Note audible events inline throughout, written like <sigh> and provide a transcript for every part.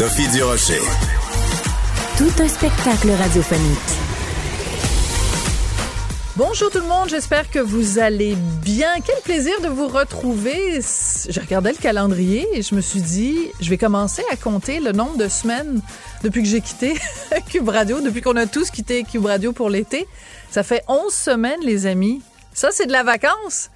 Sophie Durocher. Tout un spectacle radiophonique. Bonjour tout le monde, j'espère que vous allez bien. Quel plaisir de vous retrouver. Je regardais le calendrier et je me suis dit, je vais commencer à compter le nombre de semaines depuis que j'ai quitté <laughs> Cube Radio, depuis qu'on a tous quitté Cube Radio pour l'été. Ça fait 11 semaines, les amis. Ça, c'est de la vacance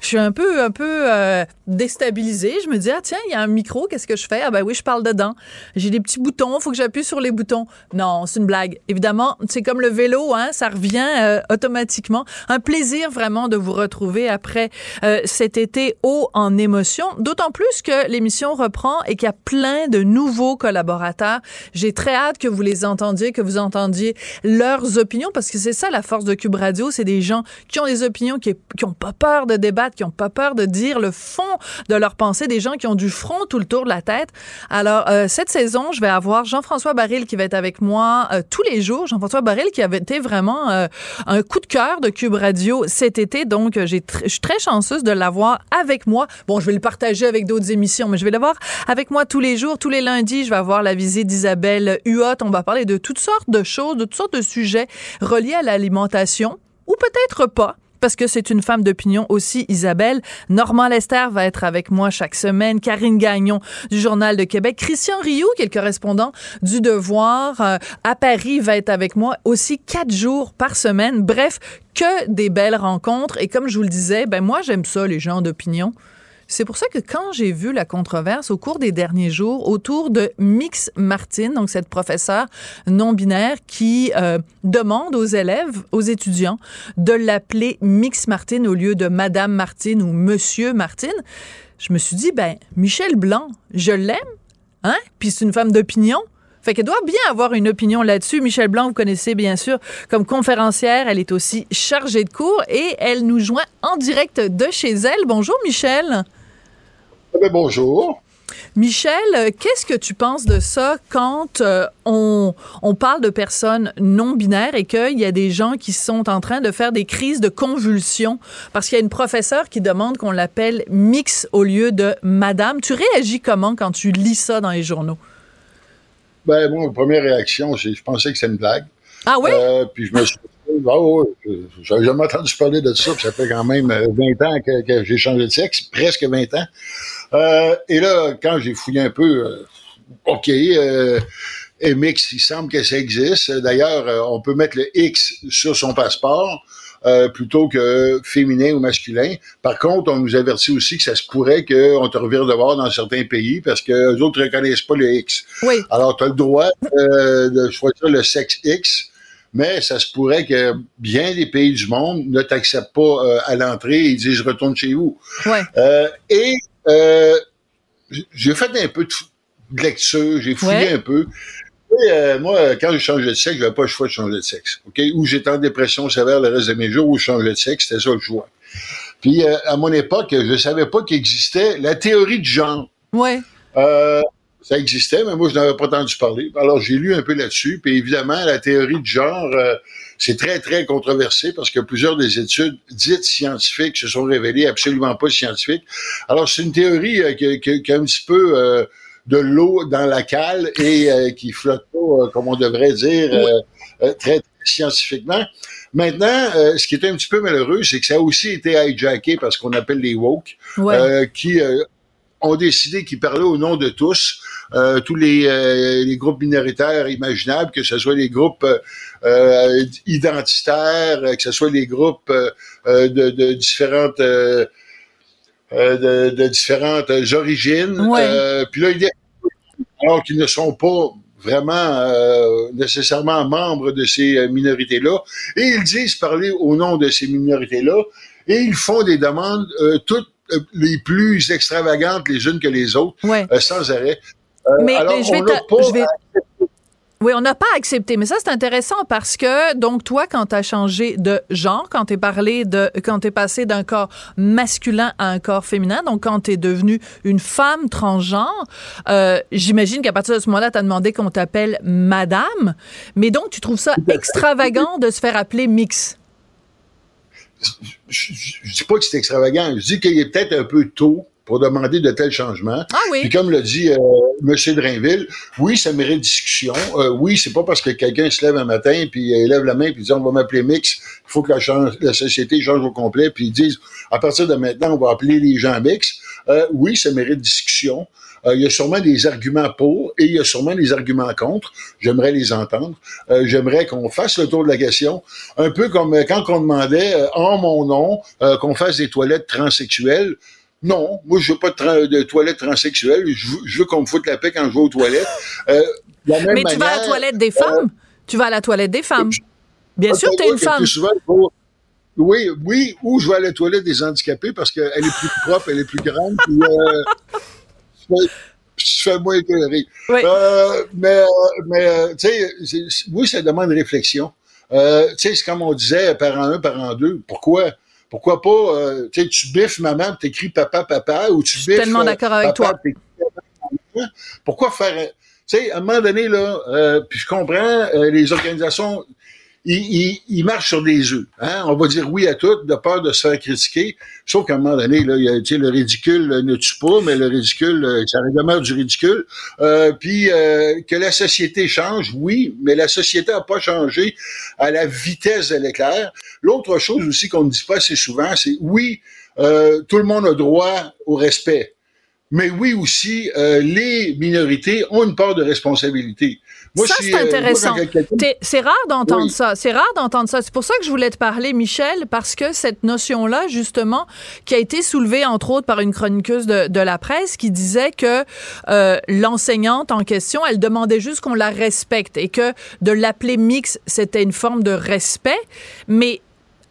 je suis un peu, un peu euh, déstabilisée. Je me dis, ah tiens, il y a un micro, qu'est-ce que je fais? Ah ben oui, je parle dedans. J'ai des petits boutons, il faut que j'appuie sur les boutons. Non, c'est une blague. Évidemment, c'est comme le vélo, hein, ça revient euh, automatiquement. Un plaisir vraiment de vous retrouver après euh, cet été haut en émotion. D'autant plus que l'émission reprend et qu'il y a plein de nouveaux collaborateurs. J'ai très hâte que vous les entendiez, que vous entendiez leurs opinions, parce que c'est ça la force de Cube Radio, c'est des gens qui ont des opinions, qui, qui ont pas peur de débattre qui n'ont pas peur de dire le fond de leur pensée, des gens qui ont du front tout le tour de la tête. Alors, euh, cette saison, je vais avoir Jean-François Baril qui va être avec moi euh, tous les jours. Jean-François Baril qui avait été vraiment euh, un coup de cœur de Cube Radio cet été. Donc, je suis très chanceuse de l'avoir avec moi. Bon, je vais le partager avec d'autres émissions, mais je vais l'avoir avec moi tous les jours. Tous les lundis, je vais avoir la visite d'Isabelle Huot. On va parler de toutes sortes de choses, de toutes sortes de sujets reliés à l'alimentation ou peut-être pas parce que c'est une femme d'opinion aussi, Isabelle. Normand Lester va être avec moi chaque semaine. Karine Gagnon du Journal de Québec. Christian Rioux, qui est le correspondant du Devoir euh, à Paris, va être avec moi aussi quatre jours par semaine. Bref, que des belles rencontres. Et comme je vous le disais, ben moi, j'aime ça, les gens d'opinion. C'est pour ça que quand j'ai vu la controverse au cours des derniers jours autour de Mix Martin, donc cette professeure non-binaire qui euh, demande aux élèves, aux étudiants, de l'appeler Mix Martin au lieu de Madame Martin ou Monsieur Martin, je me suis dit, ben, Michel Blanc, je l'aime, hein? Puis c'est une femme d'opinion. Fait qu'elle doit bien avoir une opinion là-dessus. Michel Blanc, vous connaissez bien sûr comme conférencière. Elle est aussi chargée de cours et elle nous joint en direct de chez elle. Bonjour Michel. Eh ben, bonjour. Michel, qu'est-ce que tu penses de ça quand euh, on, on, parle de personnes non binaires et qu'il y a des gens qui sont en train de faire des crises de convulsions? Parce qu'il y a une professeure qui demande qu'on l'appelle mix au lieu de madame. Tu réagis comment quand tu lis ça dans les journaux? Ben, moi, première réaction, je pensais que c'était une blague. Ah oui? Euh, puis je me suis ah oh, j'avais jamais entendu parler de ça, puis ça fait quand même 20 euh, ans que, que j'ai changé de sexe, presque 20 ans. Euh, et là, quand j'ai fouillé un peu, euh, OK, euh, MX, il semble que ça existe. D'ailleurs, on peut mettre le X sur son passeport. Euh, plutôt que féminin ou masculin. Par contre, on nous avertit aussi que ça se pourrait qu'on te revire de voir dans certains pays parce que les autres ne reconnaissent pas le X. Oui. Alors, tu as le droit euh, de choisir le sexe X, mais ça se pourrait que bien des pays du monde ne t'acceptent pas euh, à l'entrée et disent « je retourne chez vous ouais. Et j'ai fait un peu de lecture, j'ai fouillé ouais. un peu. Euh, moi, quand j'ai changé de sexe, j'avais pas le choix de changer de sexe. OK? Ou j'étais en dépression sévère le reste de mes jours, ou je changeais de sexe, c'était ça le choix. Puis, euh, à mon époque, je savais pas qu'il existait la théorie du genre. Ouais. Euh, ça existait, mais moi, je n'avais pas entendu parler. Alors, j'ai lu un peu là-dessus. Puis, évidemment, la théorie du genre, euh, c'est très, très controversé parce que plusieurs des études dites scientifiques se sont révélées absolument pas scientifiques. Alors, c'est une théorie euh, qui, qui, qui, a un petit peu euh, de l'eau dans la cale et euh, qui flotte pas, euh, comme on devrait dire, euh, très, très, scientifiquement. Maintenant, ce qui est un petit peu malheureux, c'est que ça a aussi été hijacké par ce qu'on appelle les woke, ouais. qui ont décidé qu'ils parlaient au nom de tous, euh, tous les, euh, les, groupes minoritaires imaginables, que ce soit les groupes euh, identitaires, que ce soit les groupes de, de, différentes de, de, différentes origines. Ouais. puis là, il alors qu'ils ne sont pas vraiment euh, nécessairement membres de ces minorités-là, et ils disent parler au nom de ces minorités-là, et ils font des demandes euh, toutes les plus extravagantes les unes que les autres, ouais. euh, sans arrêt. Mais, alors, mais je vais, on je vais- Oui, on n'a pas accepté, mais ça c'est intéressant parce que donc toi quand tu as changé de genre, quand tu es parlé de quand tu es passé d'un corps masculin à un corps féminin, donc quand tu es devenue une femme transgenre, euh, j'imagine qu'à partir de ce moment-là, tu as demandé qu'on t'appelle madame, mais donc tu trouves ça extravagant de se faire appeler mix? je, je, je dis pas que c'est extravagant, je dis qu'il est peut-être un peu tôt pour demander de tels changements. Ah oui. Puis comme le dit euh, M. Drainville, oui, ça mérite discussion. Euh, oui, c'est pas parce que quelqu'un se lève un matin puis euh, lève la main puis dit on va m'appeler mix, il faut que la, change- la société change au complet puis ils disent à partir de maintenant on va appeler les gens mix. Euh, oui, ça mérite discussion. Euh, il y a sûrement des arguments pour et il y a sûrement des arguments contre. J'aimerais les entendre. Euh, J'aimerais qu'on fasse le tour de la question, un peu comme quand on demandait euh, en mon nom euh, qu'on fasse des toilettes transsexuelles. Non, moi je veux pas de, tra- de toilettes transsexuelles. Je veux, je veux qu'on me foute la paix quand je vais aux toilettes. Euh, de la même Mais tu vas à la toilette des femmes? Tu vas à la toilette des femmes? Bien sûr, tu es une femme. souvent, je Oui, oui, ou je vais à la toilette des handicapés parce qu'elle est plus <laughs> propre, elle est plus grande, puis euh, tu fais- moins écœuré. Oui. Euh, mais, euh, mais euh, tu sais, oui, ça demande réflexion. Euh, tu sais, c'est comme on disait, parent 1, parent 2. Pourquoi? Pourquoi pas, euh, tu sais, tu biffes maman, tu écris papa, papa, ou tu suis biffes... tellement euh, d'accord avec papa, toi. Pourquoi faire... Tu sais, à un moment donné, là, euh, puis je comprends, les organisations, ils, ils, ils marchent sur des œufs. Hein? On va dire oui à tout, de peur de se faire critiquer. Sauf qu'à un moment donné, là, il y a, le ridicule ne tue pas, mais le ridicule, euh, ça demeure du ridicule. Euh, puis euh, que la société change, oui, mais la société n'a pas changé à la vitesse de l'éclair. L'autre chose aussi qu'on ne dit pas assez souvent, c'est oui, euh, tout le monde a droit au respect. Mais oui aussi, euh, les minorités ont une part de responsabilité. Moi, Ça, c'est euh, intéressant. C'est rare d'entendre Oui. ça. C'est rare d'entendre ça. C'est pour ça que je voulais te parler, Michel, parce que cette notion-là, justement, qui a été soulevée, entre autres, par une chroniqueuse de, de la presse qui disait que euh, l'enseignante en question, elle demandait juste qu'on la respecte et que de l'appeler mix, c'était une forme de respect. Mais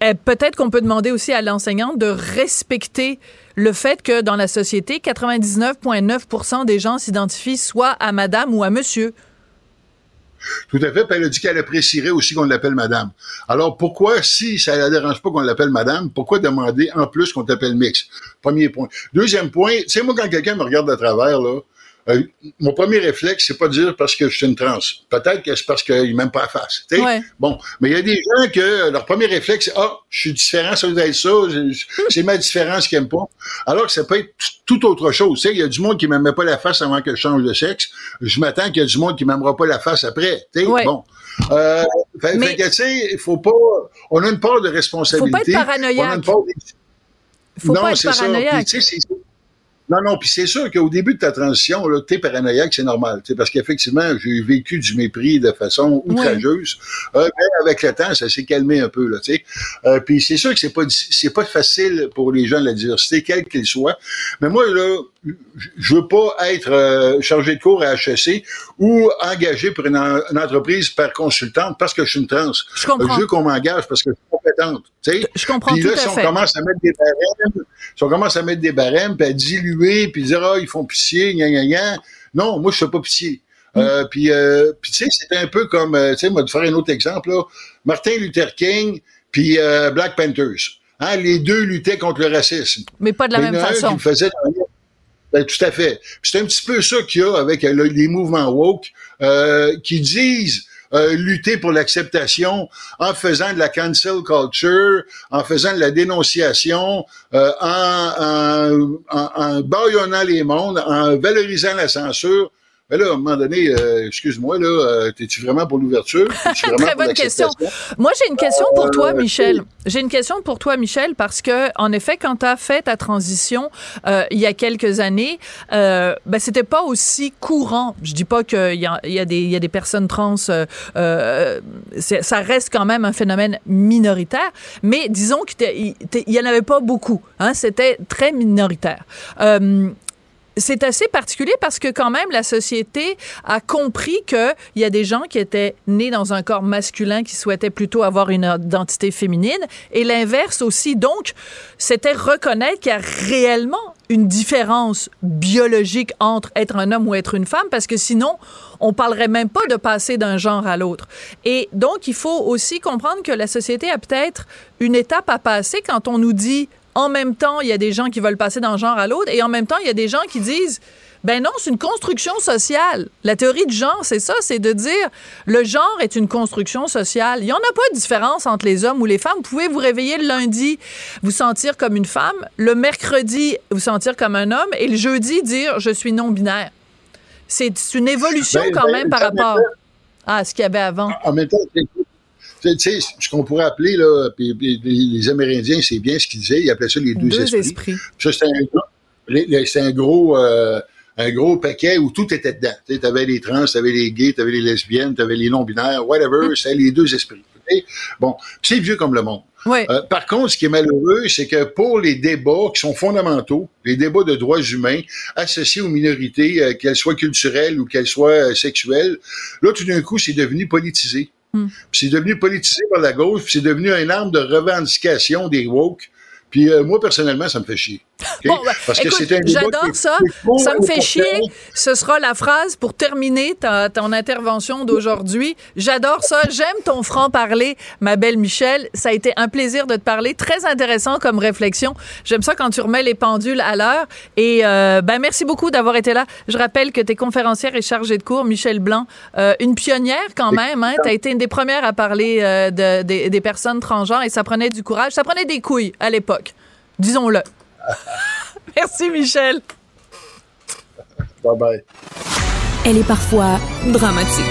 euh, peut-être qu'on peut demander aussi à l'enseignante de respecter le fait que dans la société, 99,9 des gens s'identifient soit à madame ou à monsieur. Tout à fait. Puis elle a dit qu'elle apprécierait aussi qu'on l'appelle madame. Alors pourquoi, si ça ne la dérange pas qu'on l'appelle madame, pourquoi demander en plus qu'on t'appelle mix? Premier point. Deuxième point, sais, moi, quand quelqu'un me regarde de travers, là, euh, mon premier réflexe, c'est pas de dire parce que je suis une trans. Peut-être que c'est parce qu'ils m'aiment pas la face. Ouais. Bon, mais il y a des gens que leur premier réflexe, c'est ah, je suis différent, ça doit être ça, c'est ma différence qu'ils aiment pas. Alors que ça peut être tout autre chose. Il y a du monde qui m'aimait pas la face avant que je change de sexe. Je m'attends qu'il y a du monde qui m'aimera pas la face après. Ouais. bon. Euh, fait, Mais- fait que, tu sais, il faut pas. On a une part de responsabilité. paranoïaque. On a une part de- Faut non, pas être c'est ça. paranoïaque. Puis, tu sais, c'est- non, non, puis c'est sûr qu'au début de ta transition, là, t'es paranoïaque, c'est normal. tu sais, Parce qu'effectivement, j'ai vécu du mépris de façon outrageuse. Euh, mais avec le temps, ça s'est calmé un peu. Là, tu sais. euh, puis c'est sûr que c'est pas c'est pas facile pour les gens de la diversité, quels qu'ils soient. Mais moi, là, je veux pas être euh, chargé de cours à HEC ou engagé pour une, en- une entreprise par consultante parce que je suis une trans. Je comprends. Je veux qu'on m'engage parce que je suis compétente. tu sais. Je comprends Puis tout là, à si on fait. commence à mettre des barèmes, si on commence à mettre des barèmes, puis à diluer, puis dire, ah, ils font pitié, gna, gna, gna. Non, moi, je fais pas pitié. Mm. Euh, puis, euh, puis tu sais, c'était un peu comme, euh, tu sais, moi, de faire un autre exemple, là. Martin Luther King, puis euh, Black Panthers. Hein, les deux luttaient contre le racisme. Mais pas de la il même un façon. qui me faisait ben, tout à fait. C'est un petit peu ça qu'il y a avec euh, le- les mouvements woke euh, qui disent euh, lutter pour l'acceptation en faisant de la cancel culture, en faisant de la dénonciation, euh, en, en, en, les mondes, en valorisant la censure. Mais là, à un moment donné, euh, excuse-moi, là, euh, t'es-tu vraiment pour l'ouverture? <laughs> Très bonne question. Moi, j'ai une question pour toi, Euh, Michel. J'ai une question pour toi, Michel, parce que, en effet, quand tu as fait ta transition euh, il y a quelques années, euh, ben, c'était pas aussi courant. Je dis pas qu'il y a, il y, a des- il y a des personnes trans, ça reste quand même un phénomène minoritaire, mais disons qu'il y en avait pas beaucoup. Hein, c'était très minoritaire. Euh, c'est assez particulier parce que quand même la société a compris que il y a des gens qui étaient nés dans un corps masculin qui souhaitaient plutôt avoir une identité féminine et l'inverse aussi. Donc, c'était reconnaître qu'il y a réellement une différence biologique entre être un homme ou être une femme, parce que sinon, on parlerait même pas de passer d'un genre à l'autre. Et donc, il faut aussi comprendre que la société a peut-être une étape à passer quand on nous dit en même temps, il y a des gens qui veulent passer d'un genre à l'autre, et en même temps, il y a des gens qui disent ben non, c'est une construction sociale. La théorie du genre, c'est ça, c'est de dire le genre est une construction sociale. Il n'y en a pas de différence entre les hommes ou les femmes. Vous pouvez vous réveiller le lundi, vous sentir comme une femme, le mercredi, vous sentir comme un homme, et le jeudi, dire je suis non-binaire. C'est une évolution Ben, quand ben, même par rapport à ce qu'il y avait avant. En même temps, tu sais, ce qu'on pourrait appeler, là, puis- puis les Amérindiens, c'est bien ce qu'ils disaient, ils appelaient ça les deux, Deux esprits. esprits. Ça, c'était un, un gros, euh, un gros paquet où tout était dedans. Tu avais les trans, tu avais les gays, tu avais les lesbiennes, tu avais les non-binaires, whatever, c'était les deux esprits. Bon, c'est vieux comme le monde. Oui. Euh, par contre, ce qui est malheureux, c'est que pour les débats qui sont fondamentaux, les débats de droits humains associés aux minorités, euh, qu'elles soient culturelles ou qu'elles soient euh, sexuelles, là, tout d'un coup, c'est devenu politisé. Puis C'est devenu politisé par la gauche, puis c'est devenu une arme de revendication des woke. Puis euh, moi, personnellement, ça me fait chier. OK? Bon, ben, écoute, j'adore ça. Ça me fait chier. Ce sera la phrase pour terminer ta, ton intervention d'aujourd'hui. J'adore ça. J'aime ton franc-parler, ma belle Michel. Ça a été un plaisir de te parler. Très intéressant comme réflexion. J'aime ça quand tu remets les pendules à l'heure. Et euh, ben, merci beaucoup d'avoir été là. Je rappelle que tu es conférencière et chargée de cours, Michel Blanc. Euh, une pionnière quand même. Hein? Tu as été une des premières à parler euh, de- des- des personnes transgenres et ça prenait du courage. Ça prenait des couilles à l'époque. Disons-le. <laughs> Merci, Michel. Bye bye. Elle est parfois dramatique,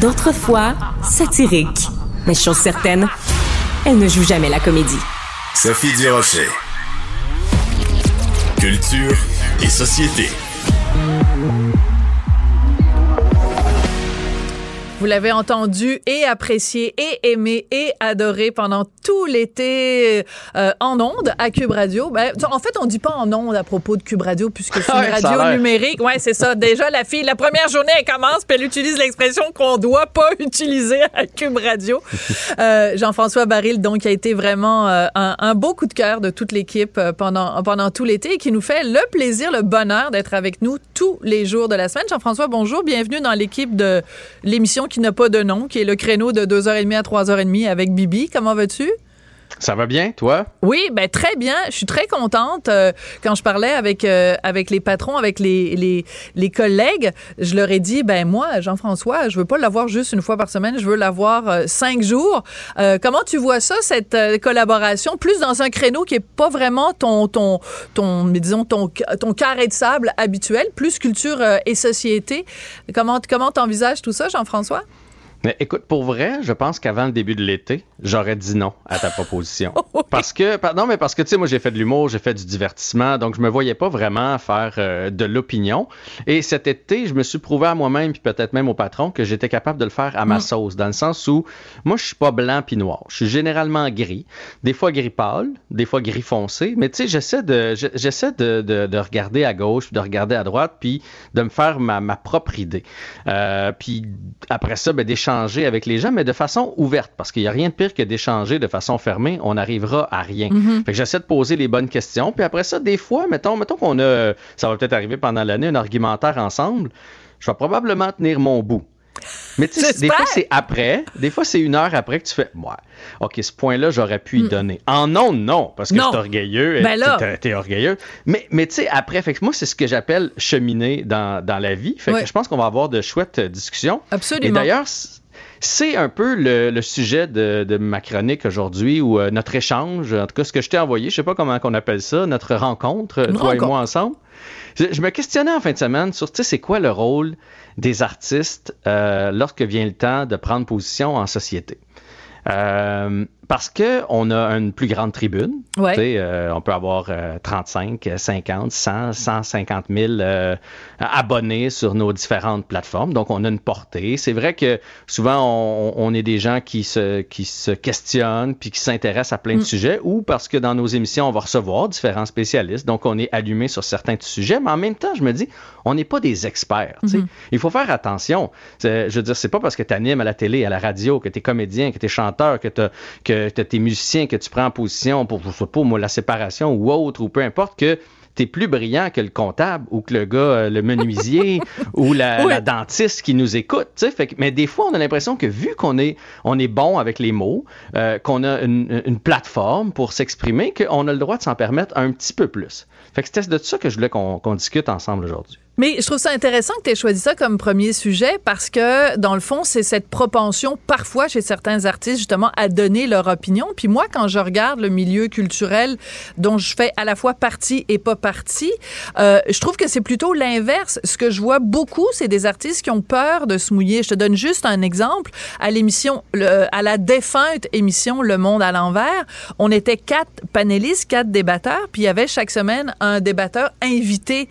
d'autres fois satirique. Mais chose certaine, elle ne joue jamais la comédie. Sophie Durocher. Culture et société. Vous l'avez entendu et apprécié et aimé et adoré pendant tout l'été euh, en ondes à Cube Radio. Ben, en fait, on dit pas en ondes à propos de Cube Radio puisque c'est <laughs> une Ouais, radio numérique. Ouais, c'est ça. Déjà, la fille, la première journée, elle commence puis elle utilise l'expression qu'on doit pas <laughs> utiliser à Cube Radio. Euh, Jean-François Baril, donc, a été vraiment euh, un, un beau coup de cœur de toute l'équipe euh, pendant, pendant tout l'été et qui nous fait le plaisir, le bonheur d'être avec nous tous les jours de la semaine. Jean-François, bonjour. Bienvenue dans l'équipe de l'émission qui n'a pas de nom, qui est le créneau de 2h30 à 3h30 avec Bibi. Comment vas-tu? Ça va bien, toi? Oui, ben très bien. Je suis très contente. Euh, quand je parlais avec euh, avec les patrons, avec les, les les collègues, je leur ai dit, ben moi, Jean-François, je veux pas l'avoir juste une fois par semaine. Je veux l'avoir euh, cinq jours. Comment tu vois ça, cette collaboration, plus dans un créneau qui est pas vraiment ton ton ton, mais disons ton ton carré de sable habituel, plus culture et société? Comment comment t'envisages tout ça, Jean-François? Mais écoute, pour vrai, je pense qu'avant le début de l'été, j'aurais dit non à ta proposition. <laughs> Parce que, non, mais parce que, tu sais, moi, j'ai fait de l'humour, j'ai fait du divertissement, donc je me voyais pas vraiment faire euh, de l'opinion. Et cet été, je me suis prouvé à moi-même, puis peut-être même au patron, que j'étais capable de le faire à ma sauce, dans le sens où, moi, je suis pas blanc puis noir. Je suis généralement gris, des fois gris pâle, des fois gris foncé, mais tu sais, j'essaie de, je- j'essaie de, de, de regarder à gauche, puis de regarder à droite, puis de me faire ma, ma propre idée. Euh, puis après ça, ben, d'échanger avec les gens, mais de façon ouverte, parce qu'il n'y a rien de pire que d'échanger de façon fermée, on n'arrivera à rien. Fait que j'essaie de poser les bonnes questions, puis après ça, des fois, mettons, mettons qu'on a, ça va peut-être arriver pendant l'année, un argumentaire ensemble, je vais probablement tenir mon bout. Mais tu sais, des fois c'est après, des fois c'est une heure après que tu fais, ouais, ok, ce point-là j'aurais pu y donner. En non, non, parce que Hmm. Suis orgueilleux, Ben t'es- orgueilleux. Mais, mais tu sais, après, fait que moi c'est ce que j'appelle cheminer dans, dans la vie. Fait Ouais. que je pense qu'on va avoir de chouettes discussions. Absolument. Et d'ailleurs, c'est un peu le, le sujet de, de ma chronique aujourd'hui, ou euh, notre échange, en tout cas ce que je t'ai envoyé, je sais pas comment on appelle ça, notre rencontre, Une toi rencontre. et moi ensemble. Je, je me questionnais en fin de semaine sur, tu sais, c'est quoi le rôle des artistes euh, lorsque vient le temps de prendre position en société? Euh, parce que on a une plus grande tribune. Ouais. Euh, on peut avoir euh, 35, 50, 100, 150 000 euh, abonnés sur nos différentes plateformes. Donc, on a une portée. C'est vrai que souvent, on, on est des gens qui se, qui se questionnent puis qui s'intéressent à plein de sujets ou parce que dans nos émissions, on va recevoir différents spécialistes. Donc, on est allumé sur certains sujets. Mais en même temps, je me dis, on n'est pas des experts. sais. Il faut faire attention. Je veux dire, c'est pas parce que tu animes à la télé, à la radio, que tu es comédien, que tu es chanteur, que tu que tu es musicien, que tu prends en position pour, pas, moi, la séparation ou autre, ou peu importe, que es plus brillant que le comptable ou que le gars, euh, le menuisier <laughs> ou la, dentiste qui nous écoute. Fait mais des fois, on a l'impression que vu qu'on est, on est bon avec les mots, euh, qu'on a une, une, plateforme pour s'exprimer, qu'on a le droit de s'en permettre un petit peu plus. Fait que c'était de ça que je voulais qu'on discute ensemble aujourd'hui. Mais je trouve ça intéressant que tu aies choisi ça comme premier sujet parce que, dans le fond, c'est cette propension parfois chez certains artistes, justement, à donner leur opinion. Puis moi, quand je regarde le milieu culturel dont je fais à la fois partie et pas partie, euh, je trouve que c'est plutôt l'inverse. Ce que je vois beaucoup, c'est des artistes qui ont peur de se mouiller. Je te donne juste un exemple. À l'émission, à la défunte émission Le Monde à l'envers, on était quatre panélistes, quatre débatteurs, puis il y avait chaque semaine un débatteur invité.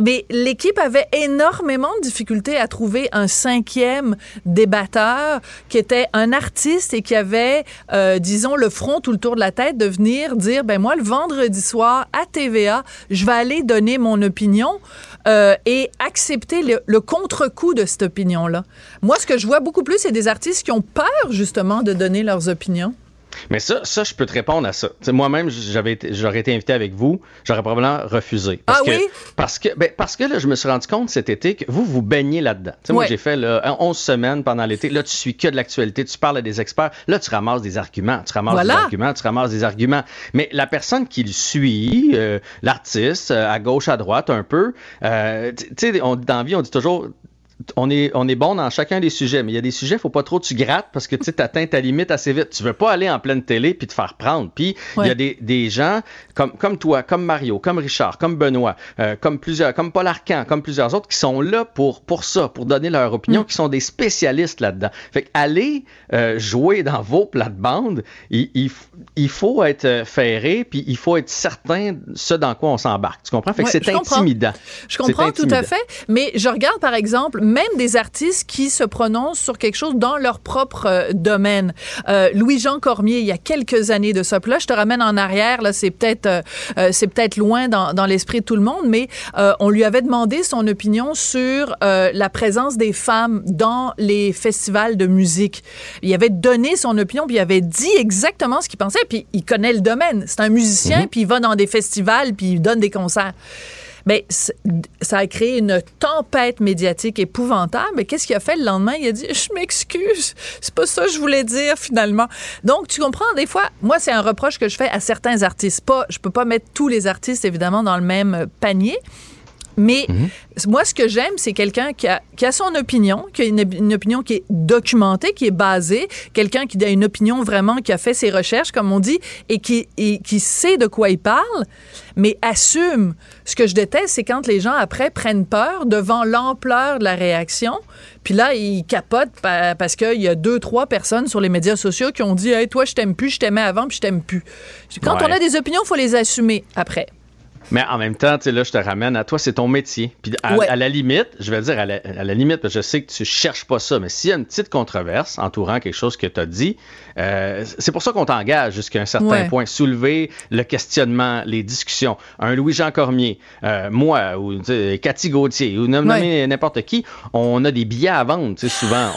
Mais les l'équipe avait énormément de difficultés à trouver un cinquième débatteur qui était un artiste et qui avait, euh, disons, le front tout le tour de la tête de venir dire, ben moi, le vendredi soir à TVA, je vais aller donner mon opinion. Euh, et accepter le, le contre-coup de cette opinion-là. Moi, ce que je vois beaucoup plus, c'est des artistes qui ont peur justement de donner leurs opinions. Mais ça, ça, je peux te répondre à ça. Moi-même, j'avais j'aurais été invité avec vous, j'aurais probablement refusé. Parce ah que, oui? Parce que, ben, parce que là, je me suis rendu compte cet été que vous, vous baignez là-dedans. Moi, j'ai fait là, 11 semaines pendant l'été. Là, tu suis que de l'actualité, tu parles à des experts. Là, tu ramasses des arguments, tu ramasses des arguments, tu ramasses des arguments. Mais la personne qui le suit, euh, l'artiste, euh, à gauche, à droite, un peu, euh, tu sais, dans la vie, on dit toujours on est, on est bon dans chacun des sujets, mais il y a des sujets, il faut pas trop tu grattes parce que tu atteins ta limite assez vite. Tu veux pas aller en pleine télé puis te faire prendre. Puis il y a des, des, gens comme, comme toi, comme Mario, comme Richard, comme Benoît, euh, comme plusieurs, comme Paul Arcan, comme plusieurs autres qui sont là pour, pour ça, pour donner leur opinion, mm. qui sont des spécialistes là-dedans. Fait aller euh, jouer dans vos plates-bandes, il, il, faut être euh, ferré puis il faut être certain de ce dans quoi on s'embarque. Tu comprends? Fait que c'est intimidant. Je comprends tout à fait. Mais je regarde par exemple même des artistes qui se prononcent sur quelque chose dans leur propre euh, domaine. Euh, Louis-Jean Cormier, il y a quelques années de ça. là, je te ramène en arrière, là, c'est peut-être euh, c'est peut-être loin dans, dans l'esprit de tout le monde, mais on lui avait demandé son opinion sur la présence des femmes dans les festivals de musique. Il avait donné son opinion, puis il avait dit exactement ce qu'il pensait, puis il connaît le domaine. C'est un musicien, mm-hmm. puis il va dans des festivals, puis il donne des concerts. Mais ben, ça a créé une tempête médiatique épouvantable. Mais qu'est-ce qu'il a fait le lendemain? Il a dit Je m'excuse, c'est pas ça que je voulais dire finalement. Donc, tu comprends, des fois, moi, c'est un reproche que je fais à certains artistes. Pas, je peux pas mettre tous les artistes, évidemment, dans le même panier. Mais mhm. moi, ce que j'aime, c'est quelqu'un qui a, qui a, son opinion, qui a une, opinion qui est documentée, qui est basée, quelqu'un qui a une opinion vraiment, qui a fait ses recherches, comme on dit, et qui, et qui sait de quoi il parle, mais assume. Ce que je déteste, c'est quand les gens, après, prennent peur devant l'ampleur de la réaction, puis là, ils capotent parce qu'il y a deux, trois personnes sur les médias sociaux qui ont dit Hey, toi, je t'aime plus, je t'aimais avant, puis je t'aime plus. Quand on a des opinions, il faut les assumer après. Mais en même temps, tu sais, là, je te ramène à toi, c'est ton métier. Puis à, la limite, je vais dire à la, limite, parce que je sais que tu cherches pas ça, mais s'il y a une petite controverse entourant quelque chose que tu as dit, euh, c'est pour ça qu'on t'engage jusqu'à un certain point. Soulever le questionnement, les discussions. Un Louis-Jean Cormier, euh, moi, ou Cathy Gauthier, ou n'importe qui, on a des billets à vendre, tu sais, souvent.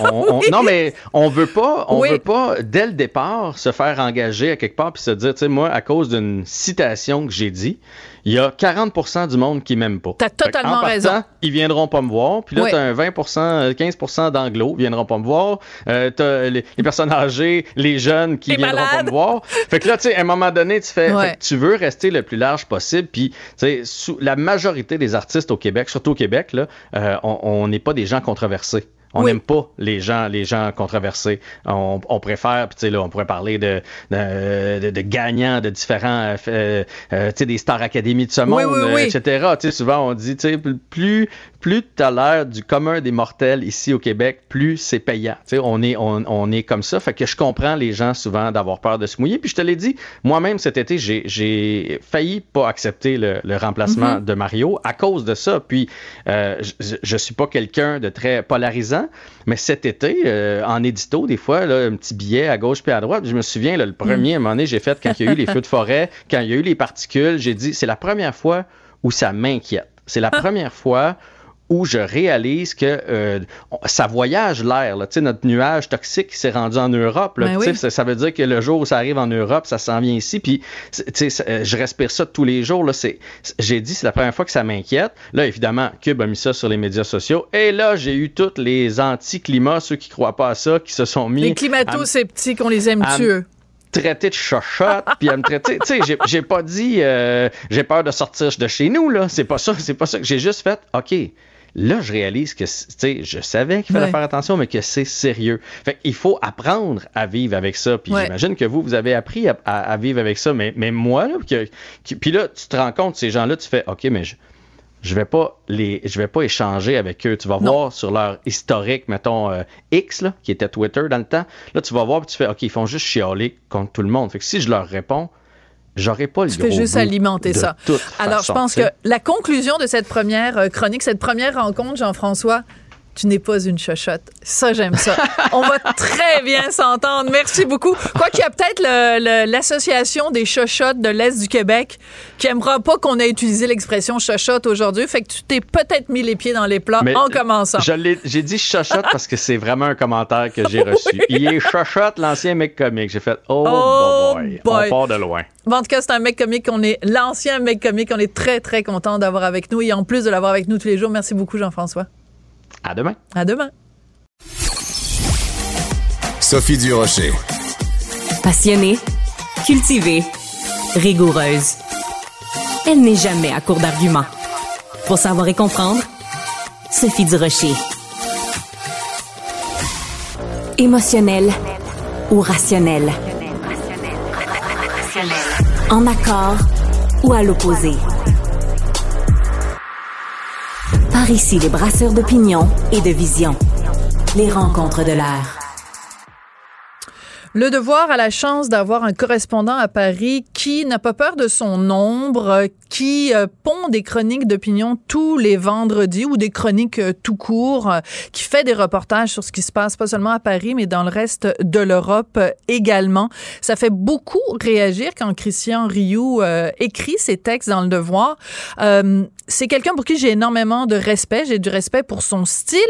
<laughs> non, mais on veut pas, on veut pas, dès le départ, se faire engager à quelque part puis se dire, tu sais, moi, à cause d'une citation que j'ai dit, il y a 40 du monde qui m'aime pas. T'as totalement en partant, raison. Ils viendront pas me voir. Puis là, t'as un 20% 15% d'anglo, ils viendront pas me voir. Euh, t'as les, personnes âgées, les jeunes qui viendront pas me voir. Fait que là, tu sais, à un moment donné, tu fais, tu veux rester le plus large possible. Puis, tu sais, la majorité des artistes au Québec, surtout au Québec, là, euh, on n'est pas des gens controversés. On n'aime pas les gens, les gens controversés. On, préfère, puis tu sais, là, on pourrait parler de, de, gagnants de différents, euh, euh, tu sais, des Star Academy de ce monde, etc. Tu sais, souvent, on dit, tu sais, plus, plus tu as l'air du commun des mortels ici au Québec, plus c'est payant. Tu sais, on est, on, est comme ça. Fait que je comprends les gens souvent d'avoir peur de se mouiller. Puis je te l'ai dit, moi-même cet été, j'ai failli pas accepter le, remplacement mm-hmm. de Mario à cause de ça. Puis euh, je, je suis pas quelqu'un de très polarisant. Mais cet été, euh, en édito, des fois, un petit billet à gauche puis à droite. Je me souviens, le premier, à un moment donné, j'ai fait quand il y a eu les feux de forêt, quand il y a eu les particules, j'ai dit, c'est la première fois où ça m'inquiète. C'est la première fois où je réalise que euh, ça voyage l'air. Notre nuage toxique s'est rendu en Europe. Là, ben ça, veut dire que le jour où ça arrive en Europe, ça s'en vient ici. Puis je respire ça tous les jours. J'ai dit, c'est la première fois que ça m'inquiète. Là, évidemment, Cube a mis ça sur les médias sociaux. Et là, j'ai eu tous les anti-climats, ceux qui croient pas à ça, qui se sont mis... Les climato-sceptiques, on les aime tueux traiter de chochotte, puis à me traiter. Tu sais, j'ai pas dit euh, j'ai peur de sortir de chez nous, là. C'est pas ça, c'est pas ça. J'ai juste fait, OK, Là, je réalise que, tu sais, je savais qu'il fallait faire attention, mais que c'est sérieux. Fait il faut apprendre à vivre avec ça. Puis j'imagine que vous, vous avez appris à, vivre avec ça. Mais, mais moi, là, puis là, tu te rends compte, ces gens-là, tu fais, OK, mais je, je vais pas les je vais pas échanger avec eux. Tu vas voir sur leur historique, mettons euh, X là, qui était Twitter dans le temps. Là, tu vas voir puis tu fais OK, ils font juste chialer contre tout le monde. Fait que si je leur réponds, j'aurais pas le Tu fais juste alimenter ça. Alors, je pense que la conclusion de cette première euh, chronique, cette première rencontre, Jean-François, tu n'es pas une chochotte. Ça, j'aime ça. On va très bien s'entendre. Merci beaucoup. Quoi qu'il y a peut-être l'association des chochottes de l'Est du Québec qui aimera pas qu'on ait utilisé l'expression chochotte aujourd'hui. Fait que tu t'es peut-être mis les pieds dans les plats en commençant. J'ai dit chochotte parce que c'est vraiment un commentaire que j'ai <laughs> reçu. Il est chochotte, l'ancien mec comique. J'ai fait oh, oh boy. on part de loin. en tout cas, c'est un mec comique. On est l'ancien mec comique. On est très, très content d'avoir avec nous. Et en plus de l'avoir avec nous tous les jours, merci beaucoup, Jean-François. À demain. À demain. Sophie Durocher. Passionnée, cultivée, rigoureuse. Elle n'est jamais à court d'arguments. Pour savoir et comprendre, Sophie Durocher. Émotionnelle ou rationnelle? En accord ou à l'opposé? Par ici, les brasseurs d'opinion et de vision. Les rencontres de l'air. Le Devoir a la chance d'avoir un correspondant à Paris qui n'a pas peur de son nombre, qui euh, pond des chroniques d'opinion tous les vendredis ou des chroniques euh, tout court, euh, qui fait des reportages sur ce qui se passe pas seulement à Paris, mais dans le reste de l'Europe également. Ça fait beaucoup réagir quand Christian Rioux écrit ses textes dans Le Devoir. c'est quelqu'un pour qui j'ai énormément de respect. J'ai du respect pour son style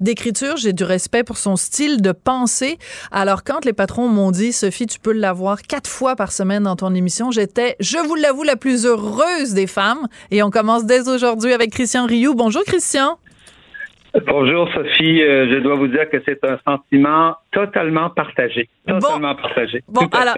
d'écriture, j'ai du respect pour son style de pensée. Alors quand les patrons m'ont dit, Sophie, tu peux l'avoir quatre fois par semaine dans ton émission. J'étais, je vous l'avoue, la plus heureuse des femmes. Et on commence dès aujourd'hui avec Christian Rioux. Bonjour, Christian. Bonjour Sophie, euh, je dois vous dire que c'est un sentiment totalement partagé. Totalement partagé. Bon, alors,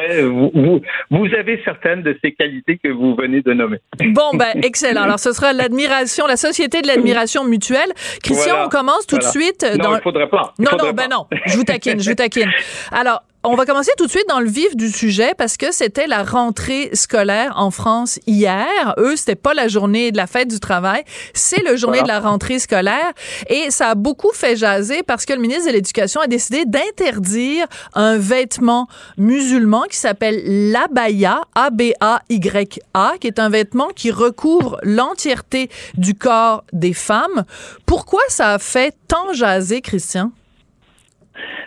vous, vous, avez certaines de ces qualités que vous venez de nommer. Bon, ben, excellent. Alors, ce sera l'admiration, la société de l'admiration mutuelle. Christian, on commence tout de suite. Non, il faudrait pas. non, non, ben non. Je vous taquine, je vous taquine. Alors, on va commencer tout de suite dans le vif du sujet parce que c'était la rentrée scolaire en France hier. Eux, c'était pas la journée de la fête du travail, c'est le journée de la rentrée scolaire et ça a beaucoup fait jaser parce que le ministre de l'Éducation a décidé d'interdire un vêtement musulman qui s'appelle l'abaya, A-B-A-Y-A, qui est un vêtement qui recouvre l'entièreté du corps des femmes. Pourquoi ça a fait tant jaser, Christian?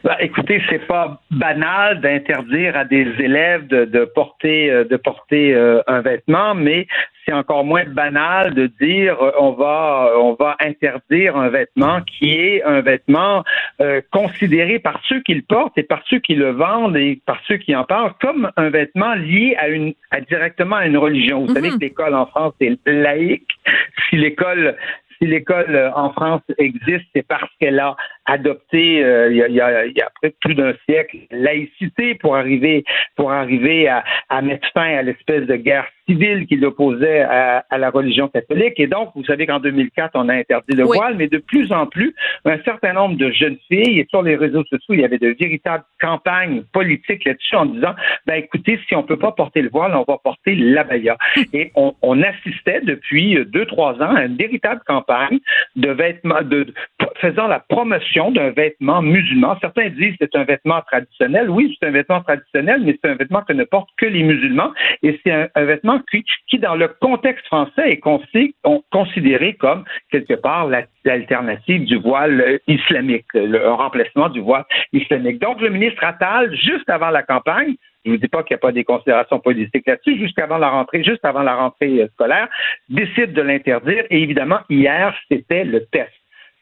Bah, écoutez, c'est pas banal d'interdire à des élèves de, porter euh, de porter euh, un vêtement, mais c'est encore moins banal de dire euh, on va on va interdire un vêtement qui est un vêtement considéré par ceux qui le portent et par ceux qui le vendent et par ceux qui en parlent comme un vêtement lié à une à directement à une religion. Vous savez mhm. que l'école en France est laïque. Si l'école si l'école en France existe, c'est parce qu'elle a adopté euh, il, y a, il, y a, plus d'un siècle laïcité pour arriver pour arriver à, à mettre fin à l'espèce de guerre civile qui l'opposait à, à, la religion catholique. Et donc, vous savez qu'en 2004, on a interdit le voile, mais de plus en plus, un certain nombre de jeunes filles, et sur les réseaux sociaux, il y avait de véritables campagnes politiques là-dessus en disant, ben écoutez, si on peut pas porter le voile, on va porter l'abaya. <laughs> Et on, on, assistait depuis deux, trois ans à une véritable campagne de vêtements, de, faisant la promotion d'un vêtement musulman. Certains disent que c'est un vêtement traditionnel. Oui, c'est un vêtement traditionnel, mais c'est un vêtement que ne portent que les musulmans. Et c'est un, vêtement qui, dans le contexte français, est considéré comme, quelque part, l'alternative du voile islamique, le, remplacement du voile islamique. Donc, le ministre Attal, juste avant la campagne, je ne vous dis pas qu'il n'y a pas des considérations politiques là-dessus, la rentrée, juste avant la rentrée scolaire, décide de l'interdire. Et évidemment, hier, c'était le test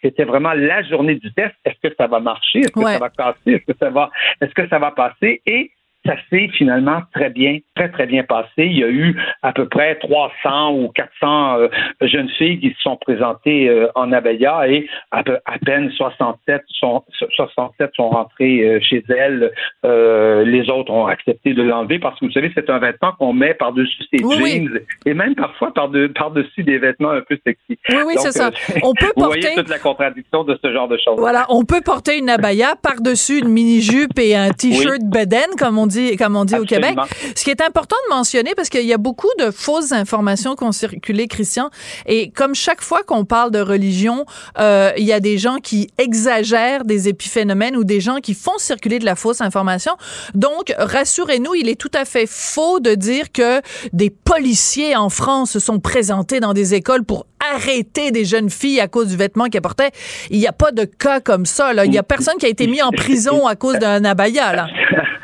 c'était vraiment la journée du test. Est-ce que ça va marcher? Est-ce que ça va casser? Est-ce que ça va, est-ce que ça va passer? Et ça s'est finalement très bien, très, très bien passé. Il y a eu à peu près 300 ou 400 euh, jeunes filles qui se sont présentées euh, en Abaya et à, peu, à peine 67 sont, 67 sont rentrées euh, chez elles. les autres ont accepté de l'enlever parce que vous savez, c'est un vêtement qu'on met par-dessus ses jeans et même parfois par-dessus par des vêtements un peu sexy. Oui, oui, c'est ça. On peut <laughs> vous voyez toute la contradiction de ce genre de choses. Voilà, on peut porter une abaya par-dessus une mini-jupe et un t-shirt beden, comme on dit comme on dit au Québec. Ce qui est important de mentionner, parce qu'il y a beaucoup de fausses informations qui ont circulé, Christian, et comme chaque fois qu'on parle de religion, euh, il y a des gens qui exagèrent des épiphénomènes ou des gens qui font circuler de la fausse information. Donc, rassurez-nous, il est tout à fait faux de dire que des policiers en France se sont présentés dans des écoles pour arrêter des jeunes filles à cause du vêtement qu'elles portaient. Il n'y a pas de cas comme ça. Là. Il n'y a personne qui a été mis en prison à cause d'un abaya. Là. <laughs>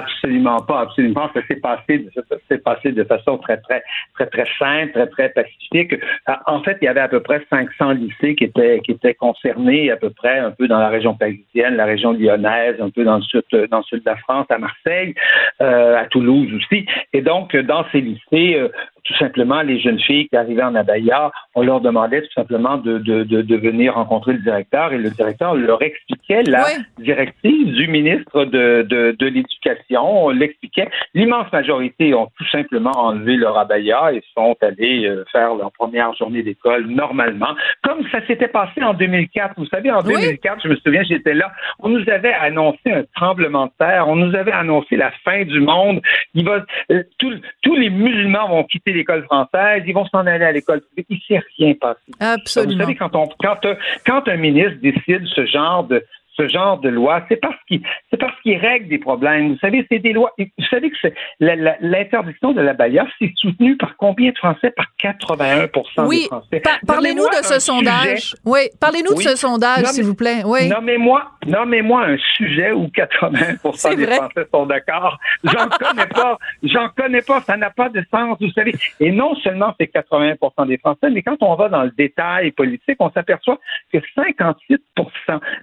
Absolument pas, absolument. Ça s'est passé, ça passé de façon très, très, très, très simple, très, très pacifique. Euh, en fait, il y avait à peu près 500 lycées qui étaient, qui étaient concernés, à peu près un peu dans la région parisienne, la région lyonnaise, un peu dans le sud, dans le sud de la France, à Marseille, euh, à Toulouse aussi. Et donc, dans ces lycées, euh, tout simplement, les jeunes filles qui arrivaient en abaya, on leur demandait tout simplement de, de, de, venir rencontrer le directeur et le directeur leur expliquait la directive du ministre de, de, de l'Éducation, on l'expliquait. L'immense majorité ont tout simplement enlevé leur abaya et sont allés euh, faire leur première journée d'école normalement, comme ça s'était passé en 2004. Vous savez, en 2004, je me souviens, j'étais là, on nous avait annoncé un tremblement de terre, on nous avait annoncé la fin du monde. Il va, euh, tous les musulmans vont quitter l'école française, ils vont s'en aller à l'école publique. Il ne s'est rien passé. Absolument. Vous savez, quand, on, quand, quand un ministre décide ce genre de, ce genre de loi, c'est parce qu'il c'est parce qu'il règle des problèmes. Vous savez, c'est des lois. Vous savez que c'est l'interdiction de la baïa, c'est soutenu par combien de Français? Par 81 oui. des Français. parlez-nous de ce sondage. Oui, parlez-nous de ce sondage, s'il vous plaît. Oui. Nommez-moi, nommez-moi un sujet où 80% des Français sont d'accord. J'en <laughs> connais pas. J'en connais pas. Ça n'a pas de sens. Vous savez. Et non seulement c'est 80% des Français, mais quand on va dans le détail politique, on s'aperçoit que 58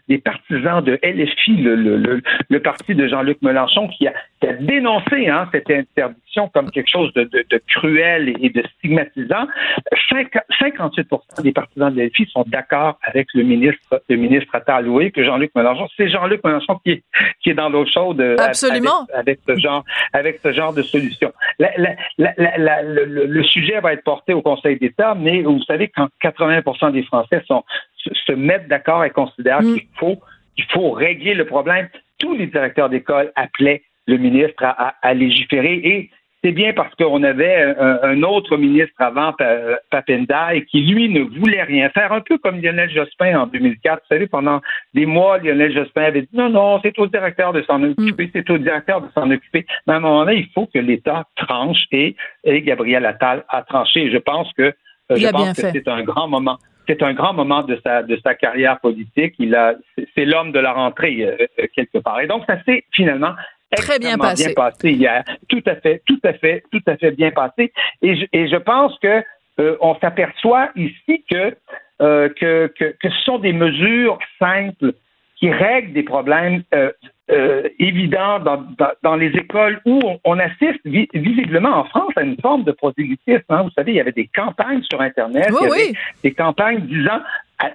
des partisans de LFI, le, le, parti de Jean-Luc Mélenchon, qui a, dénoncé hein, cette interdiction comme quelque chose de, cruel et de stigmatisant. 58% des partisans de LFI sont d'accord avec le ministre, le ministre Attaloué, que Jean-Luc Mélenchon, c'est Jean-Luc Mélenchon qui est, qui est dans l'eau chaude euh, Absolument. Avec, ce genre, avec ce genre de solution. le, sujet va être porté au Conseil d'État, mais vous savez, quand 80% des Français sont, se, mettent d'accord et considèrent mm. qu'il faut il faut régler le problème. Tous les directeurs d'école appelaient le ministre à, légiférer et c'est bien parce qu'on avait un, autre ministre avant, Papenda, qui, lui, ne voulait rien faire, un peu comme Lionel Jospin en 2004. Vous savez, pendant des mois, Lionel Jospin avait dit non, non, c'est au directeur de s'en occuper, mm. c'est au directeur de s'en occuper. Mais à un moment donné, il faut que l'État tranche et, Gabriel Attal a tranché. Je pense que, euh, je pense que c'est un grand moment c'est un grand moment de sa, de sa carrière politique. Il a, c'est l'homme de la rentrée euh, euh, quelque part. Et donc, ça s'est finalement très bien passé. hier. Tout à fait, tout à fait, tout à fait bien passé. Et je, et je pense que euh, on s'aperçoit ici que, que, que, que ce sont des mesures simples qui règlent des problèmes euh, évident dans, dans, les écoles où on, assiste visiblement en France à une forme de prosélytisme. Hein. Vous savez, il y avait des campagnes sur Internet, il y avait des campagnes disant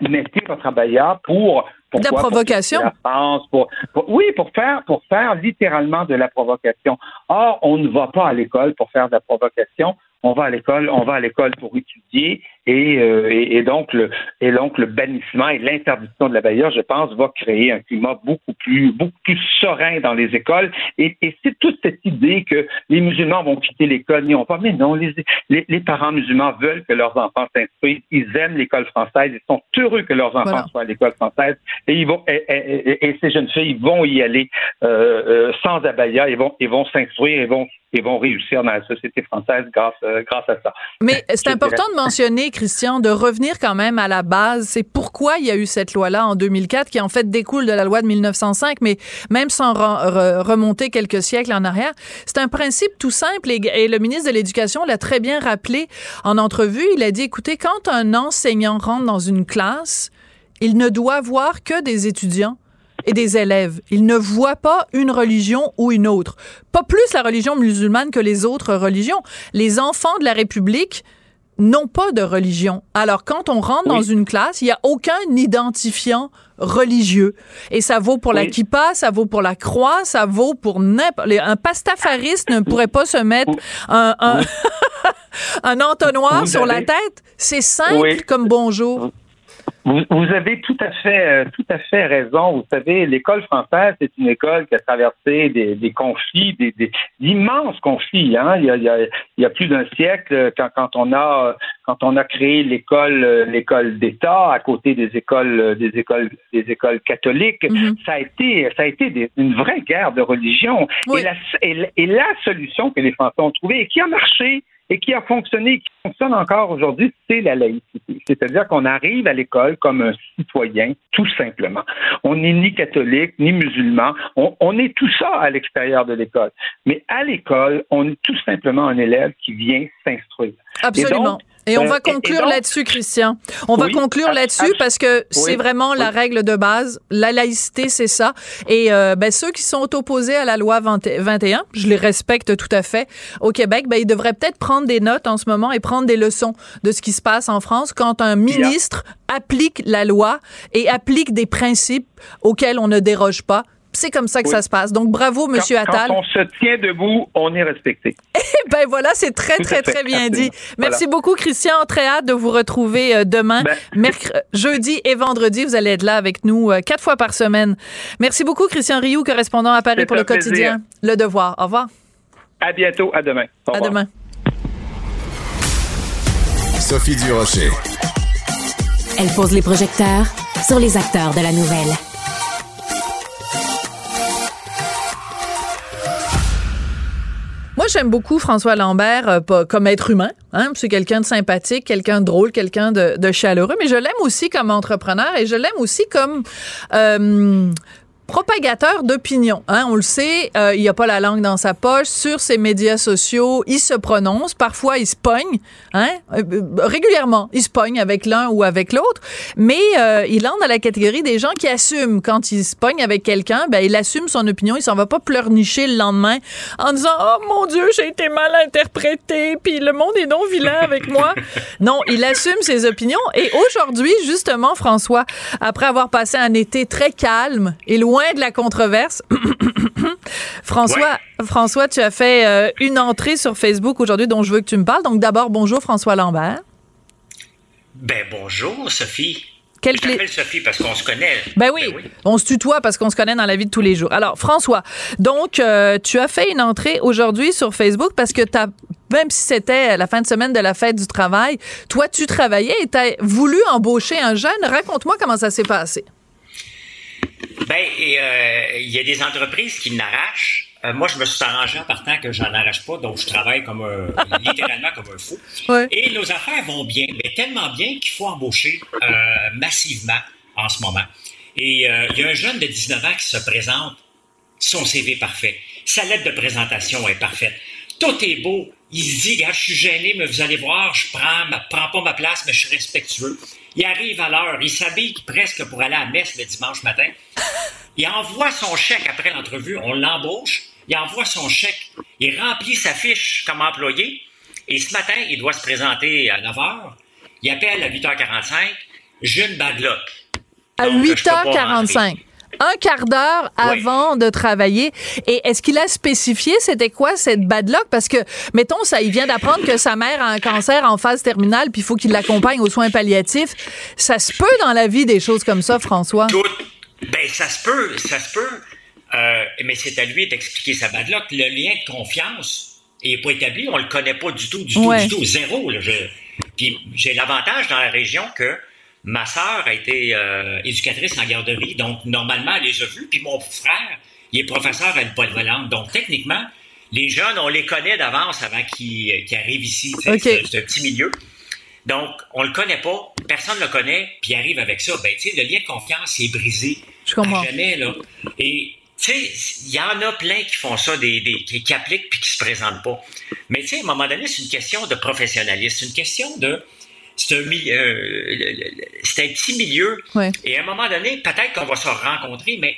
mettez votre abaya pour de la provocation. Pour, oui, pour faire, pour faire littéralement de la provocation. Or, on ne va pas à l'école pour faire de la provocation on va à l'école, on va à l'école pour étudier et, euh, et, donc le et donc le bannissement et l'interdiction de la baïa, je pense, va créer un climat beaucoup plus beaucoup plus serein dans les écoles. Et, et c'est toute cette idée que les musulmans vont quitter l'école, n'y ont pas. Mais non, les, les, parents musulmans veulent que leurs enfants s'instruisent, ils aiment l'école française, ils sont heureux que leurs enfants soient à l'école française et ils vont et, et, ces jeunes filles vont y aller euh, euh, sans abaya, ils vont ils vont s'instruire, ils vont ils vont réussir dans la société française grâce, euh, grâce à ça. Mais c'est important de mentionner, Christian, de revenir quand même à la base. C'est pourquoi il y a eu cette loi-là en 2004, qui en fait découle de la loi de 1905, mais même sans remonter quelques siècles en arrière. C'est un principe tout simple et, et le ministre de l'Éducation l'a très bien rappelé en entrevue. Il a dit, écoutez, quand un enseignant rentre dans une classe, il ne doit voir que des étudiants et des élèves. Il ne voit pas une religion ou une autre. Pas plus la religion musulmane que les autres religions. Les enfants de la République n'ont pas de religion. Alors, quand on rentre dans une classe, il n'y a aucun identifiant religieux. Et ça vaut pour la kippa, ça vaut pour la croix, ça vaut pour n'importe... Un pastafariste ne pourrait pas se mettre un, un, <laughs> entonnoir sur la tête. C'est simple comme bonjour. Vous, vous, avez tout à fait, euh, tout à fait raison. Vous savez, l'école française, c'est une école qui a traversé des, des conflits, des, des immenses conflits. Hein. Il, y a, il, y a, il y a plus d'un siècle, quand, quand on a quand on a créé l'école l'école d'État à côté des écoles des écoles des écoles catholiques, mm-hmm. ça a été ça a été des, une vraie guerre de religion. Et, la, et, et la solution que les Français ont trouvée et qui a marché, et qui a fonctionné et qui fonctionne encore aujourd'hui, c'est la laïcité. C'est-à-dire qu'on arrive à l'école comme un citoyen, tout simplement. On n'est ni catholique, ni musulman. On, est tout ça à l'extérieur de l'école. Mais à l'école, on est tout simplement un élève qui vient s'instruire. Absolument. On euh, va conclure là-dessus, Christian. On va conclure là-dessus parce que c'est vraiment la règle de base. La laïcité, c'est ça. Et euh, ben, ceux qui sont opposés à la loi 21, je les respecte tout à fait. Au Québec, ben, ils devraient peut-être prendre des notes en ce moment et prendre des leçons de ce qui se passe en France quand un ministre applique la loi et applique des principes auxquels on ne déroge pas. C'est comme ça que ça se passe. Donc, bravo, Monsieur Attal. Quand on se tient debout, on est respecté. <laughs> Eh ben voilà, c'est très, très, très bien dit. Merci beaucoup, Christian. Très hâte de vous retrouver euh, demain, ben, <laughs> jeudi et vendredi. Vous allez être là avec nous euh, quatre fois par semaine. Merci beaucoup, Christian Rioux, correspondant à Paris pour le quotidien Le Devoir. Au revoir. À bientôt. À demain. à demain. Sophie Durocher. Elle pose les projecteurs sur les acteurs de la nouvelle. Moi, j'aime beaucoup François Lambert euh, comme être humain. Hein? C'est quelqu'un de sympathique, quelqu'un de drôle, quelqu'un de, de, chaleureux, mais je l'aime aussi comme entrepreneur et je l'aime aussi comme euh, propagateur d'opinion. Hein, on le sait, euh, il a pas la langue dans sa poche. Sur ses médias sociaux, il se prononce. Parfois, il se pogne. Hein, euh, régulièrement, il se pogne avec l'un ou avec l'autre. Mais euh, il entre dans la catégorie des gens qui assument. Quand il se pogne avec quelqu'un, ben, il assume son opinion. Il s'en va pas pleurnicher le lendemain en disant « Oh mon Dieu, j'ai été mal interprété, puis le monde est non vilain avec moi. » Non, il assume ses opinions. Et aujourd'hui, justement, François, après avoir passé un été très calme et loin de la controverse. <coughs> François, François, tu as fait euh, une entrée sur Facebook aujourd'hui dont je veux que tu me parles. Donc d'abord, bonjour François Lambert. Ben bonjour Sophie. Quel je t'appelle Sophie parce qu'on se connaît. Ben oui, ben oui, on se tutoie parce qu'on se connaît dans la vie de tous les jours. Alors François, donc euh, tu as fait une entrée aujourd'hui sur Facebook parce que as même si c'était la fin de semaine de la fête du travail, toi, tu travaillais et tu as voulu embaucher un jeune. Raconte-moi comment ça s'est passé. Ben, euh, il y a des entreprises qui n'arrachent. Euh, moi, je me suis arrangé en partant que j'en arrache pas, donc je travaille comme un, <laughs> littéralement comme un fou. Et nos affaires vont bien, mais tellement bien qu'il faut embaucher euh, massivement en ce moment. Et il y a un jeune de 19 ans qui se présente, son CV parfait, sa lettre de présentation est parfaite, tout est beau. Il se dit, je suis gêné, mais vous allez voir, je prends, ma, prends pas ma place, mais je suis respectueux. Il arrive à l'heure, il s'habille presque pour aller à messe le dimanche matin. Il envoie son chèque après l'entrevue, on l'embauche, il envoie son chèque, il remplit sa fiche comme employé, et ce matin, il doit se présenter à 9 h. Il appelle à 8h45, j'ai une bad luck. À 8h45 un quart d'heure avant de travailler. Et est-ce qu'il a spécifié c'était quoi cette bad luck? Parce que, mettons, ça, il vient d'apprendre que sa mère a un cancer en phase terminale, puis il faut qu'il l'accompagne aux soins palliatifs. Ça se peut dans la vie des choses comme ça, François? Tout, ben, ça se peut, ça se peut. Euh, mais c'est à lui d'expliquer sa bad luck. Le lien de confiance n'est pas établi. On le connaît pas du tout, du tout, du tout. Zéro. puis j'ai l'avantage dans la région que Ma sœur a été euh, éducatrice en garderie, donc normalement, elle les a vus. Puis mon frère, il est professeur à l'école volante. Donc techniquement, les jeunes, on les connaît d'avance avant qu'ils arrivent ici. C'est un petit milieu. Donc, on le connaît pas, personne ne le connaît, puis il arrive avec ça. Ben, tu sais, le lien de confiance est brisé. Je comprends. jamais, là. Et, tu sais, il y en a plein qui font ça, des, des qui, qui, appliquent puis qui se présentent pas. Mais, tu sais, à un moment donné, c'est une question de professionnalisme. C'est une question de c'est un euh, un petit milieu. Et à un moment donné, peut-être qu'on va se rencontrer, mais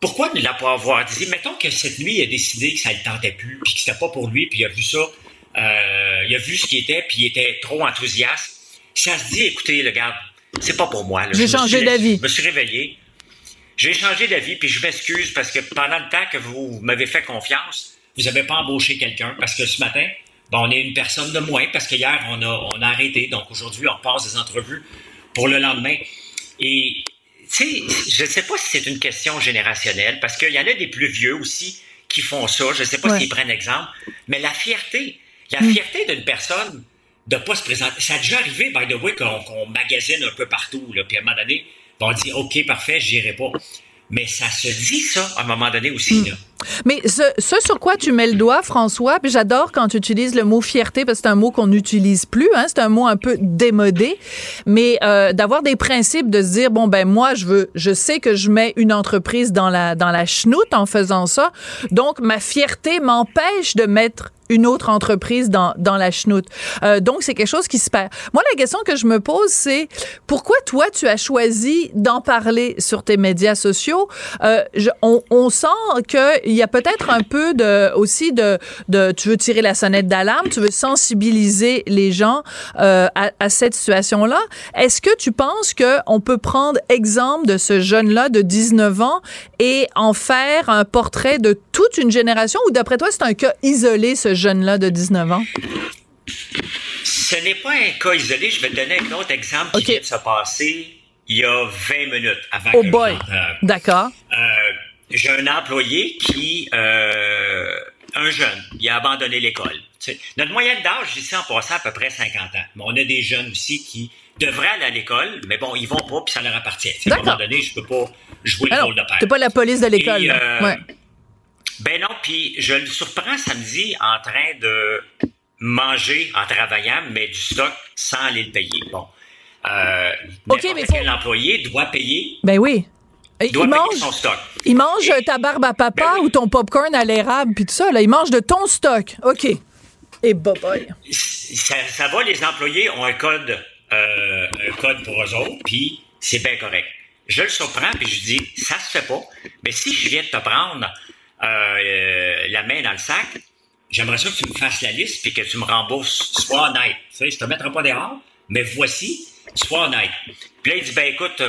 pourquoi ne l'a pas avoir dit? Mettons que cette nuit, il a décidé que ça ne le tentait plus, puis que c'était pas pour lui, puis il a vu ça, euh, il a vu ce qui était, puis il était trop enthousiaste. Ça se dit, écoutez, le gars, c'est pas pour moi. J'ai changé d'avis. Je me suis réveillé. J'ai changé d'avis, puis je m'excuse parce que pendant le temps que vous m'avez fait confiance, vous n'avez pas embauché quelqu'un parce que ce matin, on est une personne de moins parce qu'hier, on a, on a arrêté. Donc aujourd'hui, on passe des entrevues pour le lendemain. Et, tu sais, je ne sais pas si c'est une question générationnelle parce qu'il y en a des plus vieux aussi qui font ça. Je ne sais pas s'ils prennent exemple. Mais la fierté, la mm. fierté d'une personne de ne pas se présenter. Ça a déjà arrivé, by the way, qu'on magasine un peu partout. Là, puis à un moment donné, on dit OK, parfait, j'irai pas. Mais ça se dit ça à un moment donné aussi. Là. Mais ce, sur quoi tu mets le doigt, François, puis j'adore quand tu utilises le mot fierté parce que c'est un mot qu'on n'utilise plus, hein, c'est un mot un peu démodé, mais euh, d'avoir des principes, de se dire bon ben moi je veux, je sais que je mets une entreprise dans la dans la chenoute en faisant ça, donc ma fierté m'empêche de mettre une autre entreprise dans, dans la chenoute. Euh, donc, c'est quelque chose qui se perd. Moi, la question que je me pose, c'est pourquoi toi, tu as choisi d'en parler sur tes médias sociaux? Euh, on, sent qu'il y a peut-être un peu de, aussi de, de, tu veux tirer la sonnette d'alarme, tu veux sensibiliser les gens euh, à, à, cette situation-là. Est-ce que tu penses qu'on peut prendre exemple de ce jeune-là de 19 ans et en faire un portrait de toute une génération? Ou d'après toi, c'est un cas isolé, ce jeune-là de 19 ans? Ce n'est pas un cas isolé. Je vais te donner un autre exemple qui vient de se passer il y a 20 minutes avant oh boy. D'accord. Euh, j'ai un employé qui, euh, un jeune, il a abandonné l'école. notre moyenne d'âge ici en passant à peu près 50 ans. Mais on a des jeunes aussi qui devraient aller à l'école, mais bon, ils vont pas, puis ça leur appartient. À un moment donné, je peux pas jouer le rôle de père. T'es pas la police de l'école. Euh, ouais. Ben non, puis je le surprends samedi en train de manger en travaillant, mais du stock sans aller le payer. Bon. Euh, OK, mais faut... l'employé doit payer. Ben oui. Il, doit mange, son stock. Il mange ta barbe à papa ben ou ton popcorn à l'érable puis tout ça. Là. Il mange de ton stock. OK. Et bye. Ça, ça va, les employés ont un code, euh, un code pour eux autres, puis c'est bien correct. Je le surprends, puis je dis, ça se fait pas. Mais si je viens de te prendre euh, la main dans le sac, j'aimerais ça que tu me fasses la liste puis que tu me rembourses. Sois honnête. Tu sais, je te mettrai pas d'erreur, mais voici, sois honnête. Puis là, il dit, ben écoute,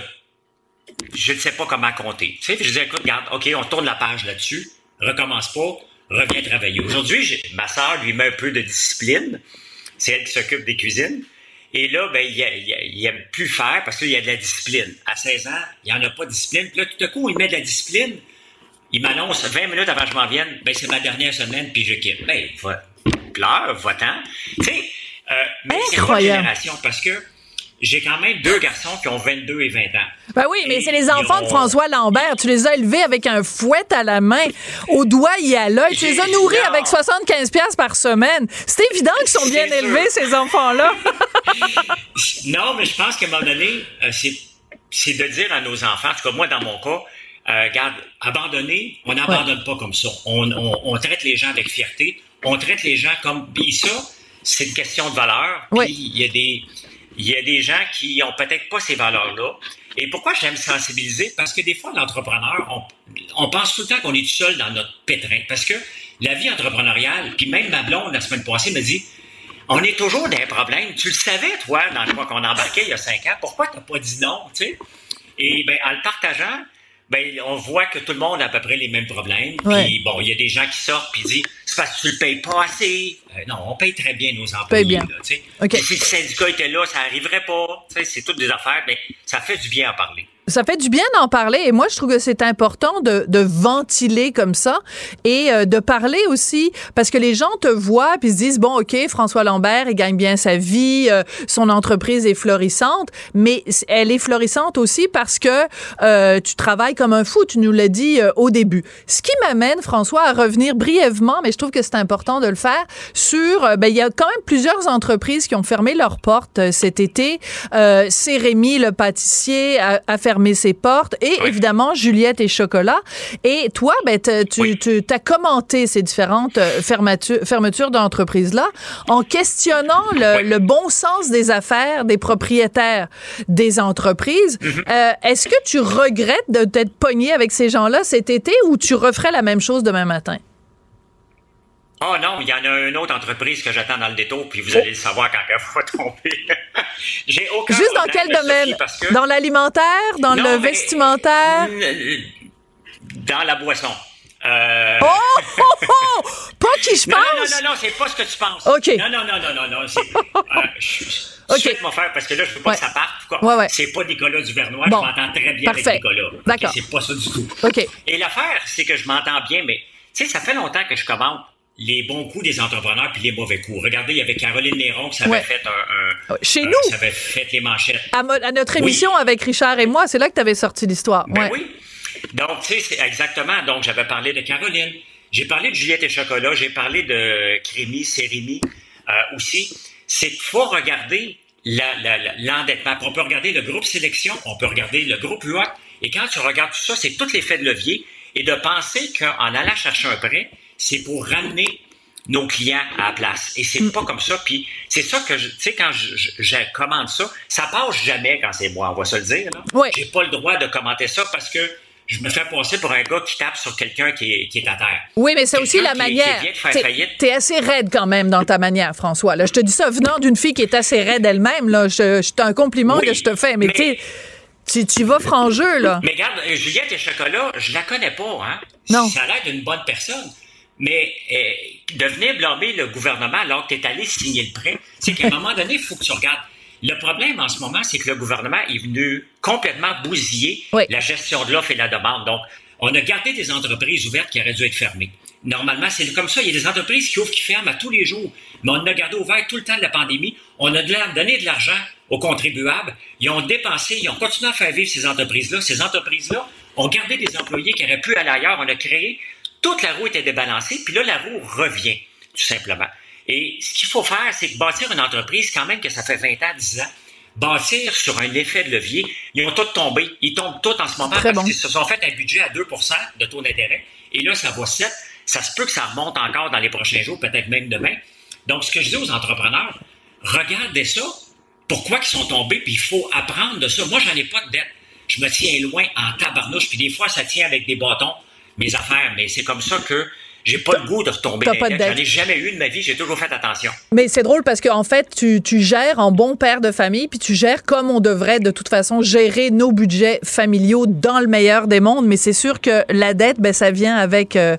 je ne sais pas comment compter. Tu sais, je dis, écoute, regarde, OK, on tourne la page là-dessus, recommence pas, reviens travailler. Aujourd'hui, ma soeur lui met un peu de discipline. C'est elle qui s'occupe des cuisines. Et là, ben, il, il, aime plus faire parce qu'il y a de la discipline. À 16 ans, il n'y en a pas de discipline. Puis là, tout à coup, il met de la discipline il m'annonce 20 minutes avant que je m'en vienne, ben c'est ma dernière semaine, puis je quitte. Ben, va, pleure, va-t'en. Tu sais, euh, mais c'est pas génération, parce que j'ai quand même deux garçons qui ont 22 et 20 ans. Ben oui, mais c'est les enfants de François Lambert. Tu les as élevés avec un fouet à la main, au doigt et à l'œil. Tu les as nourris avec 75 pièces par semaine. C'est évident qu'ils sont bien élevés, ces enfants-là. <laughs> non, mais je pense qu'à un moment donné, euh, c'est de dire à nos enfants, en tout cas moi dans mon cas, euh, regarde, abandonner, on n'abandonne pas comme ça. On, on, on, traite les gens avec fierté. On traite les gens comme. Puis ça, c'est une question de valeur. Puis il y a des. Il y a des gens qui ont peut-être pas ces valeurs-là. Et pourquoi j'aime sensibiliser? Parce que des fois, l'entrepreneur, on, on, pense tout le temps qu'on est tout seul dans notre pétrin. Parce que la vie entrepreneuriale, puis même ma blonde, la semaine passée, me dit, on est toujours dans un problème. Tu le savais, toi, dans quoi qu'on embarquait il y a cinq ans. Pourquoi tu n'as pas dit non, tu sais? Et ben, en le partageant, ben, on voit que tout le monde a à peu près les mêmes problèmes. Puis bon, il y a des gens qui sortent puis disent c'est parce que tu le payes pas assez. Euh, non, on paye très bien nos employés. Bien. Là, Si le syndicat était là, ça arriverait pas. C'est toutes des affaires, mais ça fait du bien à parler. Ça fait du bien d'en parler et moi je trouve que c'est important de, de, ventiler comme ça et euh, de parler aussi parce que les gens te voient puis se disent bon ok François Lambert il gagne bien sa vie euh, son entreprise est florissante mais elle est florissante aussi parce que euh, tu travailles comme un fou tu nous l'as dit au début. Ce qui m'amène François à revenir brièvement mais je trouve que c'est important de le faire sur ben il y a quand même plusieurs entreprises qui ont fermé leurs portes cet été. C'est Rémi le pâtissier à, à faire ses portes et évidemment Juliette et Chocolat. Et toi, ben, tu, tu as commenté ces différentes euh, fermetures, fermetures d'entreprises-là en questionnant le, bon sens des affaires des propriétaires des entreprises. Mhm. Euh, est-ce que tu regrettes de t'être pogné avec ces gens-là cet été ou tu referais la même chose demain matin? Oh non, il y en a une autre entreprise que j'attends dans le détour, puis vous allez le savoir quand elle va tomber. <laughs> J'ai aucun Juste dans quel domaine? Dans l'alimentaire? Dans le vestimentaire? Dans la boisson. Euh... Oh, <laughs> oh, oh, Pas qui je pense! Non, non, non, non, c'est pas ce que tu penses. OK. Non, non, non, non, non, non. C'est, euh, OK. mon frère, parce que là, je veux pas que ça parte. Quoi. Ouais, ouais. C'est pas Nicolas Duvernois. Bon. Je m'entends très bien Parfait. avec Nicolas. D'accord. c'est pas ça du tout. OK. Et l'affaire, c'est que je m'entends bien, mais tu sais, ça fait longtemps que je commente les bons coups des entrepreneurs puis les mauvais coups. Regardez, il y avait Caroline Néron qui avait fait un, un Chez un, nous! Ça avait fait les manchettes. À, à notre émission avec Richard et moi, c'est là que tu avais sorti l'histoire. Ben oui. Donc, tu sais, exactement. Donc, j'avais parlé de Caroline. J'ai parlé de Juliette et Chocolat. J'ai parlé de Crémy, Sérémy euh, aussi. C'est qu'il faut regarder l'endettement. La, on peut regarder le groupe sélection, on peut regarder le groupe UAC. Et quand tu regardes tout ça, c'est tout l'effet de levier. Et de penser qu'en allant chercher un prêt, c'est pour ramener nos clients à la place. Et c'est mm. pas comme ça. Puis c'est ça que, tu sais, quand je, je, commande ça, ça passe jamais quand c'est moi, on va se le dire. Oui. J'ai pas le droit de commenter ça parce que je me fais passer pour un gars qui tape sur quelqu'un qui est, qui est à terre. Oui, mais c'est aussi la manière. Tu es assez raide quand même dans ta manière, François. Là, je te dis ça venant d'une fille qui est assez raide elle-même. Là, c'est un compliment que je te fais. Mais, mais tu, tu vas franc jeu, là. Mais regarde, Juliette et Chocolat, je la connais pas, hein. Non. Ça a l'air d'une bonne personne. Mais euh, de venir blâmer le gouvernement alors que tu es allé signer le prêt, c'est qu'à un moment donné, il faut que tu regardes. Le problème en ce moment, c'est que le gouvernement est venu complètement bousiller la gestion de l'offre et la demande. Donc, on a gardé des entreprises ouvertes qui auraient dû être fermées. Normalement, c'est comme ça. Il y a des entreprises qui ouvrent, qui ferment à tous les jours. Mais on a gardé ouvert tout le temps de la pandémie. On a donné de l'argent aux contribuables. Ils ont dépensé, ils ont continué à faire vivre ces entreprises-là. Ces entreprises-là ont gardé des employés qui auraient pu aller ailleurs. On a créé toute la roue était débalancée, puis là, la roue revient, tout simplement. Et ce qu'il faut faire, c'est que bâtir une entreprise, quand même que ça fait 20 ans, 10 ans, bâtir sur un effet de levier, ils vont tous tomber. Ils tombent tous en ce moment parce qu'ils se sont fait un budget à 2% de taux d'intérêt. Et là, ça va 7. Ça se peut que ça remonte encore dans les prochains jours, peut-être même demain. Donc, ce que je dis aux entrepreneurs, regardez ça. Pourquoi ils sont tombés? Puis il faut apprendre de ça. Moi, j'en ai pas de dette. Je me tiens loin en tabarnouche. Puis des fois, ça tient avec des bâtons mes affaires, mais c'est comme ça que j'ai pas le goût de retomber dans les J'en ai jamais eu de ma vie, j'ai toujours fait attention. Mais c'est drôle parce qu'en fait, tu, tu, gères en bon père de famille, puis tu gères comme on devrait de toute façon gérer nos budgets familiaux dans le meilleur des mondes. Mais c'est sûr que la dette, ben, ça vient avec, euh,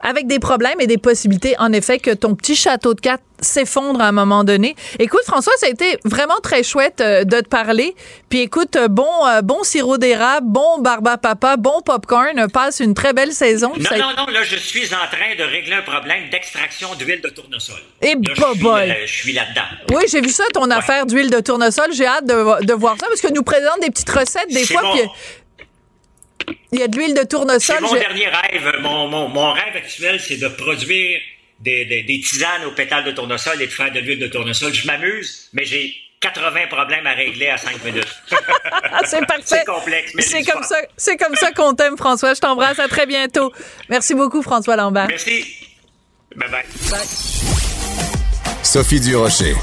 avec des problèmes et des possibilités, en effet, que ton petit château de cartes s'effondre à un moment donné. Écoute, François, ça a été vraiment très chouette euh, de te parler. Puis écoute, euh, bon, euh, bon sirop d'érable, bon barba papa, bon popcorn. Passe une très belle saison. Non, non, non, là, je suis en train de régler un problème d'extraction d'huile de tournesol. Et là, je suis, là-dedans. Oui, j'ai vu ça, ton affaire d'huile de tournesol. J'ai hâte de, de, voir ça parce que nous présente des petites recettes des fois. il y a de l'huile de tournesol. C'est mon dernier rêve. Mon, mon, mon rêve actuel, c'est de produire des, tisanes aux pétales de tournesol et de faire de l'huile de tournesol. Je m'amuse, mais j'ai 80 problèmes à régler à 5 minutes. <laughs> c'est parfait. C'est complexe, mais c'est comme ça. C'est comme ça qu'on t'aime, François. Je t'embrasse. À très bientôt. Merci beaucoup, François Lambert. Merci. Bye bye. bye. Sophie Durocher.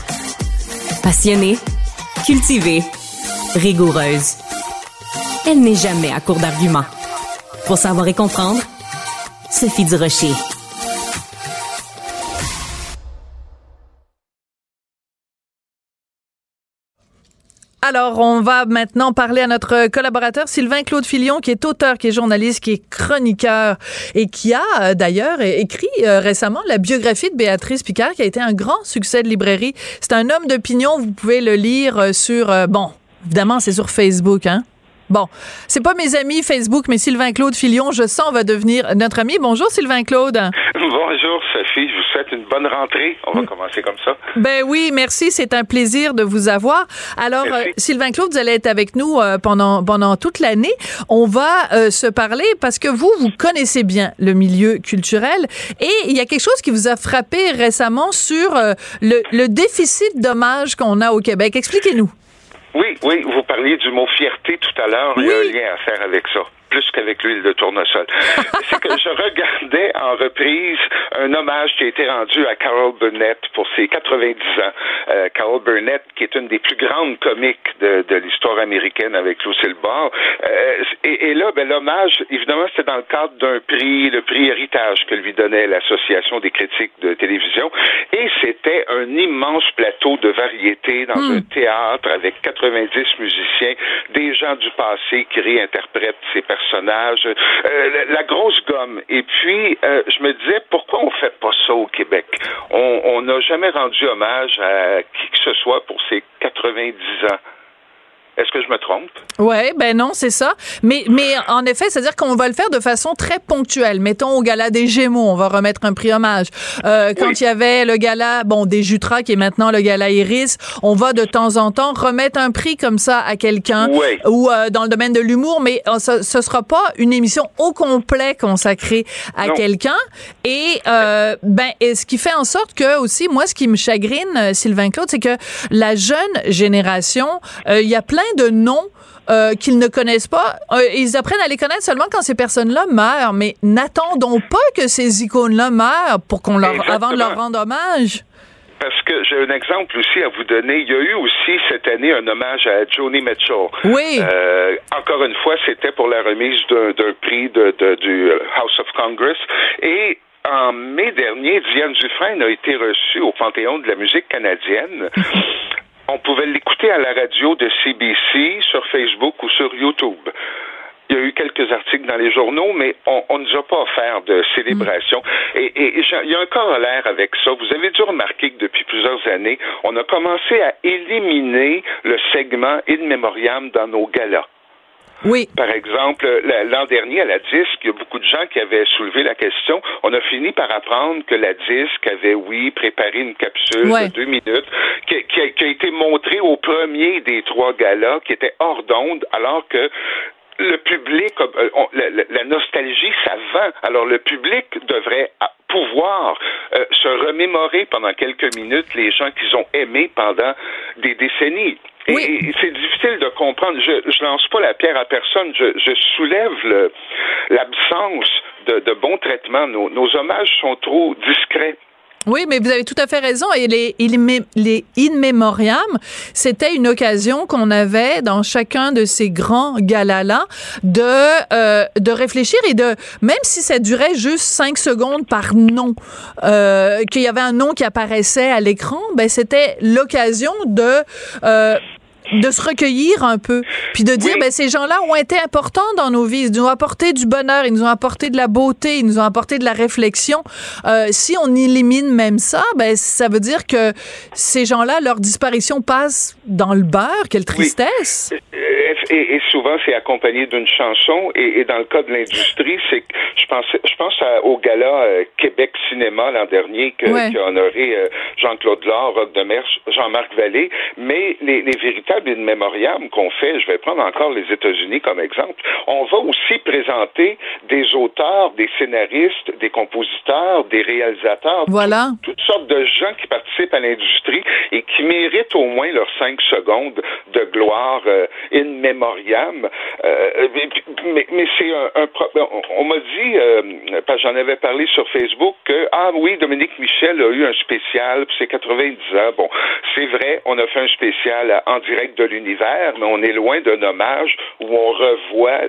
Passionnée, cultivée, rigoureuse. Elle n'est jamais à court d'arguments. Pour savoir et comprendre, Sophie Durocher. Alors, on va maintenant parler à notre collaborateur Sylvain Claude Filion, qui est auteur, qui est journaliste, qui est chroniqueur et qui a euh, d'ailleurs écrit euh, récemment la biographie de Béatrice Picard, qui a été un grand succès de librairie. C'est un homme d'opinion, vous pouvez le lire euh, sur, bon, évidemment, c'est sur Facebook, hein? Bon, c'est pas mes amis Facebook, mais Sylvain Claude Filion, je sens, va devenir notre ami. Bonjour Sylvain Claude. Bonjour Sophie, je vous souhaite une bonne rentrée. On va commencer comme ça. Ben oui, merci, c'est un plaisir de vous avoir. Alors euh, Sylvain Claude, vous allez être avec nous euh, pendant pendant toute l'année. On va euh, se parler parce que vous vous connaissez bien le milieu culturel et il y a quelque chose qui vous a frappé récemment sur le, le déficit d'hommage qu'on a au Québec. Expliquez-nous. Oui, oui, vous parliez du mot fierté tout à l'heure. Il y a un lien à faire avec ça plus qu'avec l'huile de tournesol. <laughs> c'est que je regardais en reprise un hommage qui a été rendu à Carol Burnett pour ses 90 ans. Euh, Carol Burnett, qui est une des plus grandes comiques de, de l'histoire américaine avec Lucille Ball. Euh, et, et, là, ben, l'hommage, évidemment, c'était dans le cadre d'un prix, le prix Héritage que lui donnait l'Association des critiques de télévision. Et c'était un immense plateau de variété dans hmm. un théâtre avec 90 musiciens, des gens du passé qui réinterprètent ces personnages personnage, euh, la grosse gomme. Et puis, euh, je me disais, pourquoi on fait pas ça au Québec? On n'a jamais rendu hommage à qui que ce soit pour ses 90 ans. Est-ce que je me trompe? Oui, ben non, c'est ça. Mais, mais en effet, c'est-à-dire qu'on va le faire de façon très ponctuelle. Mettons au gala des Gémeaux, on va remettre un prix hommage. Euh, quand il y avait le gala, bon, des Jutras, qui est maintenant le gala Iris, on va de temps en temps remettre un prix comme ça à quelqu'un ou euh, dans le domaine de l'humour, mais euh, ce, ce sera pas une émission au complet consacrée à quelqu'un. Et ben, et ce qui fait en sorte que aussi, moi, ce qui me chagrine, Sylvain Claude, c'est que la jeune génération, il y a plein de noms euh, qu'ils ne connaissent pas. Euh, ils apprennent à les connaître seulement quand ces personnes-là meurent. Mais n'attendons pas que ces icônes-là meurent pour qu'on leur, avant de leur rendre hommage. Parce que j'ai un exemple aussi à vous donner. Il y a eu aussi cette année un hommage à Joni Mitchell. Oui. Euh, encore une fois, c'était pour la remise d'un prix de, du House of Congress. Et en mai dernier, Diane Dufresne a été reçue au Panthéon de la musique canadienne <laughs> on pouvait l'écouter à la radio de CBC, sur Facebook ou sur YouTube. Il y a eu quelques articles dans les journaux, mais on ne nous a pas offert de célébration. Mm. Et, et, il y a un corollaire avec ça. Vous avez dû remarquer que depuis plusieurs années, on a commencé à éliminer le segment in memoriam dans nos galas. Oui. Par exemple, l'an dernier, à la disque, il y a beaucoup de gens qui avaient soulevé la question. On a fini par apprendre que la disque avait, oui, préparé une capsule de deux minutes qui, qui, a, qui, a, été montrée au premier des trois galas, qui était hors d'onde, alors que le public, euh, la, la, nostalgie, ça vend. Alors le public devrait pouvoir euh, se remémorer pendant quelques minutes les gens qu'ils ont aimés pendant des décennies. Et, c'est difficile de comprendre. Je, je lance pas la pierre à personne. Je, je soulève l'absence de, de bon traitement. Nos, nos hommages sont trop discrets. Oui, mais vous avez tout à fait raison. Et les, les In Memoriam, c'était une occasion qu'on avait dans chacun de ces grands galas-là de, euh, de réfléchir et de, même si ça durait juste cinq secondes par nom, euh, qu'il y avait un nom qui apparaissait à l'écran, ben c'était l'occasion de euh, de se recueillir un peu, puis de dire, ben, ces gens-là ont été importants dans nos vies. Ils nous ont apporté du bonheur, ils nous ont apporté de la beauté, ils nous ont apporté de la réflexion. Euh, si on élimine même ça, ben, ça veut dire que ces gens-là, leur disparition passe dans le beurre. Quelle tristesse! Et, souvent, c'est accompagné d'une chanson. Et, dans le cas de l'industrie, c'est je pense, je pense au gala euh, Québec Cinéma l'an dernier que, qui a honoré euh, Jean-Claude Laure, Rob Demers, Jean-Marc Vallée. Mais les, les véritables in memoriam qu'on fait, je vais prendre encore les États-Unis comme exemple, on va aussi présenter des auteurs, des scénaristes, des compositeurs, des réalisateurs, voilà. toutes sortes de gens qui participent à l'industrie et qui méritent au moins leurs cinq secondes de gloire euh, in memoriam. Euh, mais, mais c'est un, un, on m'a dit, euh, parce que j'en avais parlé sur Facebook, que ah oui, Dominique Michel a eu un spécial pour ses 90 ans. Bon, c'est vrai, on a fait un spécial en direct de l'univers, mais on est loin d'un hommage où on revoit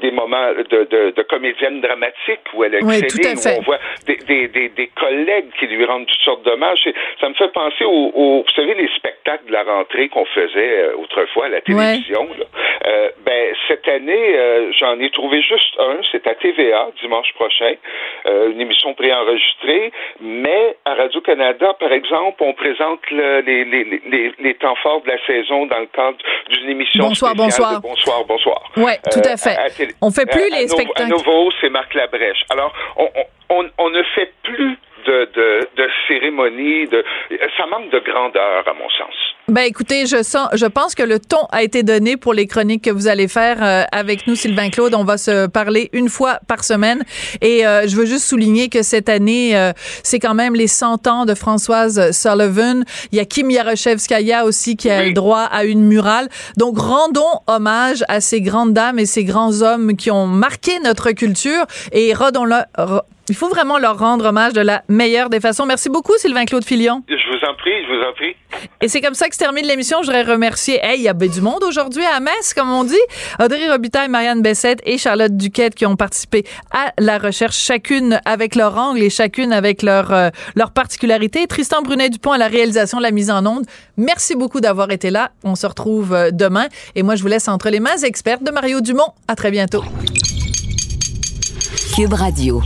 des moments de, de, de, comédienne dramatique où elle a excellé, où on voit des, des, des, des, collègues qui lui rendent toutes sortes d'hommages. Ça me fait penser aux, au, vous savez, les spectacles de la rentrée qu'on faisait euh, autrefois à la télévision. Euh, ben, cette année, euh, j'en ai trouvé juste un, c'est à TVA, dimanche prochain, euh, une émission préenregistrée, mais à Radio-Canada, par exemple, on présente le, les, les, les, les temps forts de la saison dans le cadre d'une émission bonsoir, bonsoir. Bonsoir, bonsoir. Oui, tout à fait. on fait plus les spectacles. À nouveau, c'est Marc Labrèche. Alors, on, on, on ne fait plus de, de, de cérémonie. De, ça manque de grandeur, à mon sens. Ben écoutez, je sens, je pense que le ton a été donné pour les chroniques que vous allez faire euh, avec nous, Sylvain Claude. On va se parler une fois par semaine. Et euh, je veux juste souligner que cette année, euh, c'est quand même les 100 ans de Françoise Sullivan. Il y a Kim Yaroshevskaya aussi qui a le droit à une murale. Donc rendons hommage à ces grandes dames et ces grands hommes qui ont marqué notre culture et rendons-le il faut vraiment leur rendre hommage de la meilleure des façons. Merci beaucoup, Sylvain-Claude Filion. Je vous en prie, je vous en prie. Et c'est comme ça que termine l'émission. Je voudrais remercier, hey, il y a du monde aujourd'hui à Metz, comme on dit. Audrey Robitaille, Marianne Bessette et Charlotte Duquette qui ont participé à la recherche, chacune avec leur angle et chacune avec leur, euh, leur particularité. Tristan Brunet-Dupont à la réalisation, la mise en onde. Merci beaucoup d'avoir été là. On se retrouve euh, demain. Et moi, je vous laisse entre les mains expertes de Mario Dumont. À très bientôt. Cube Radio.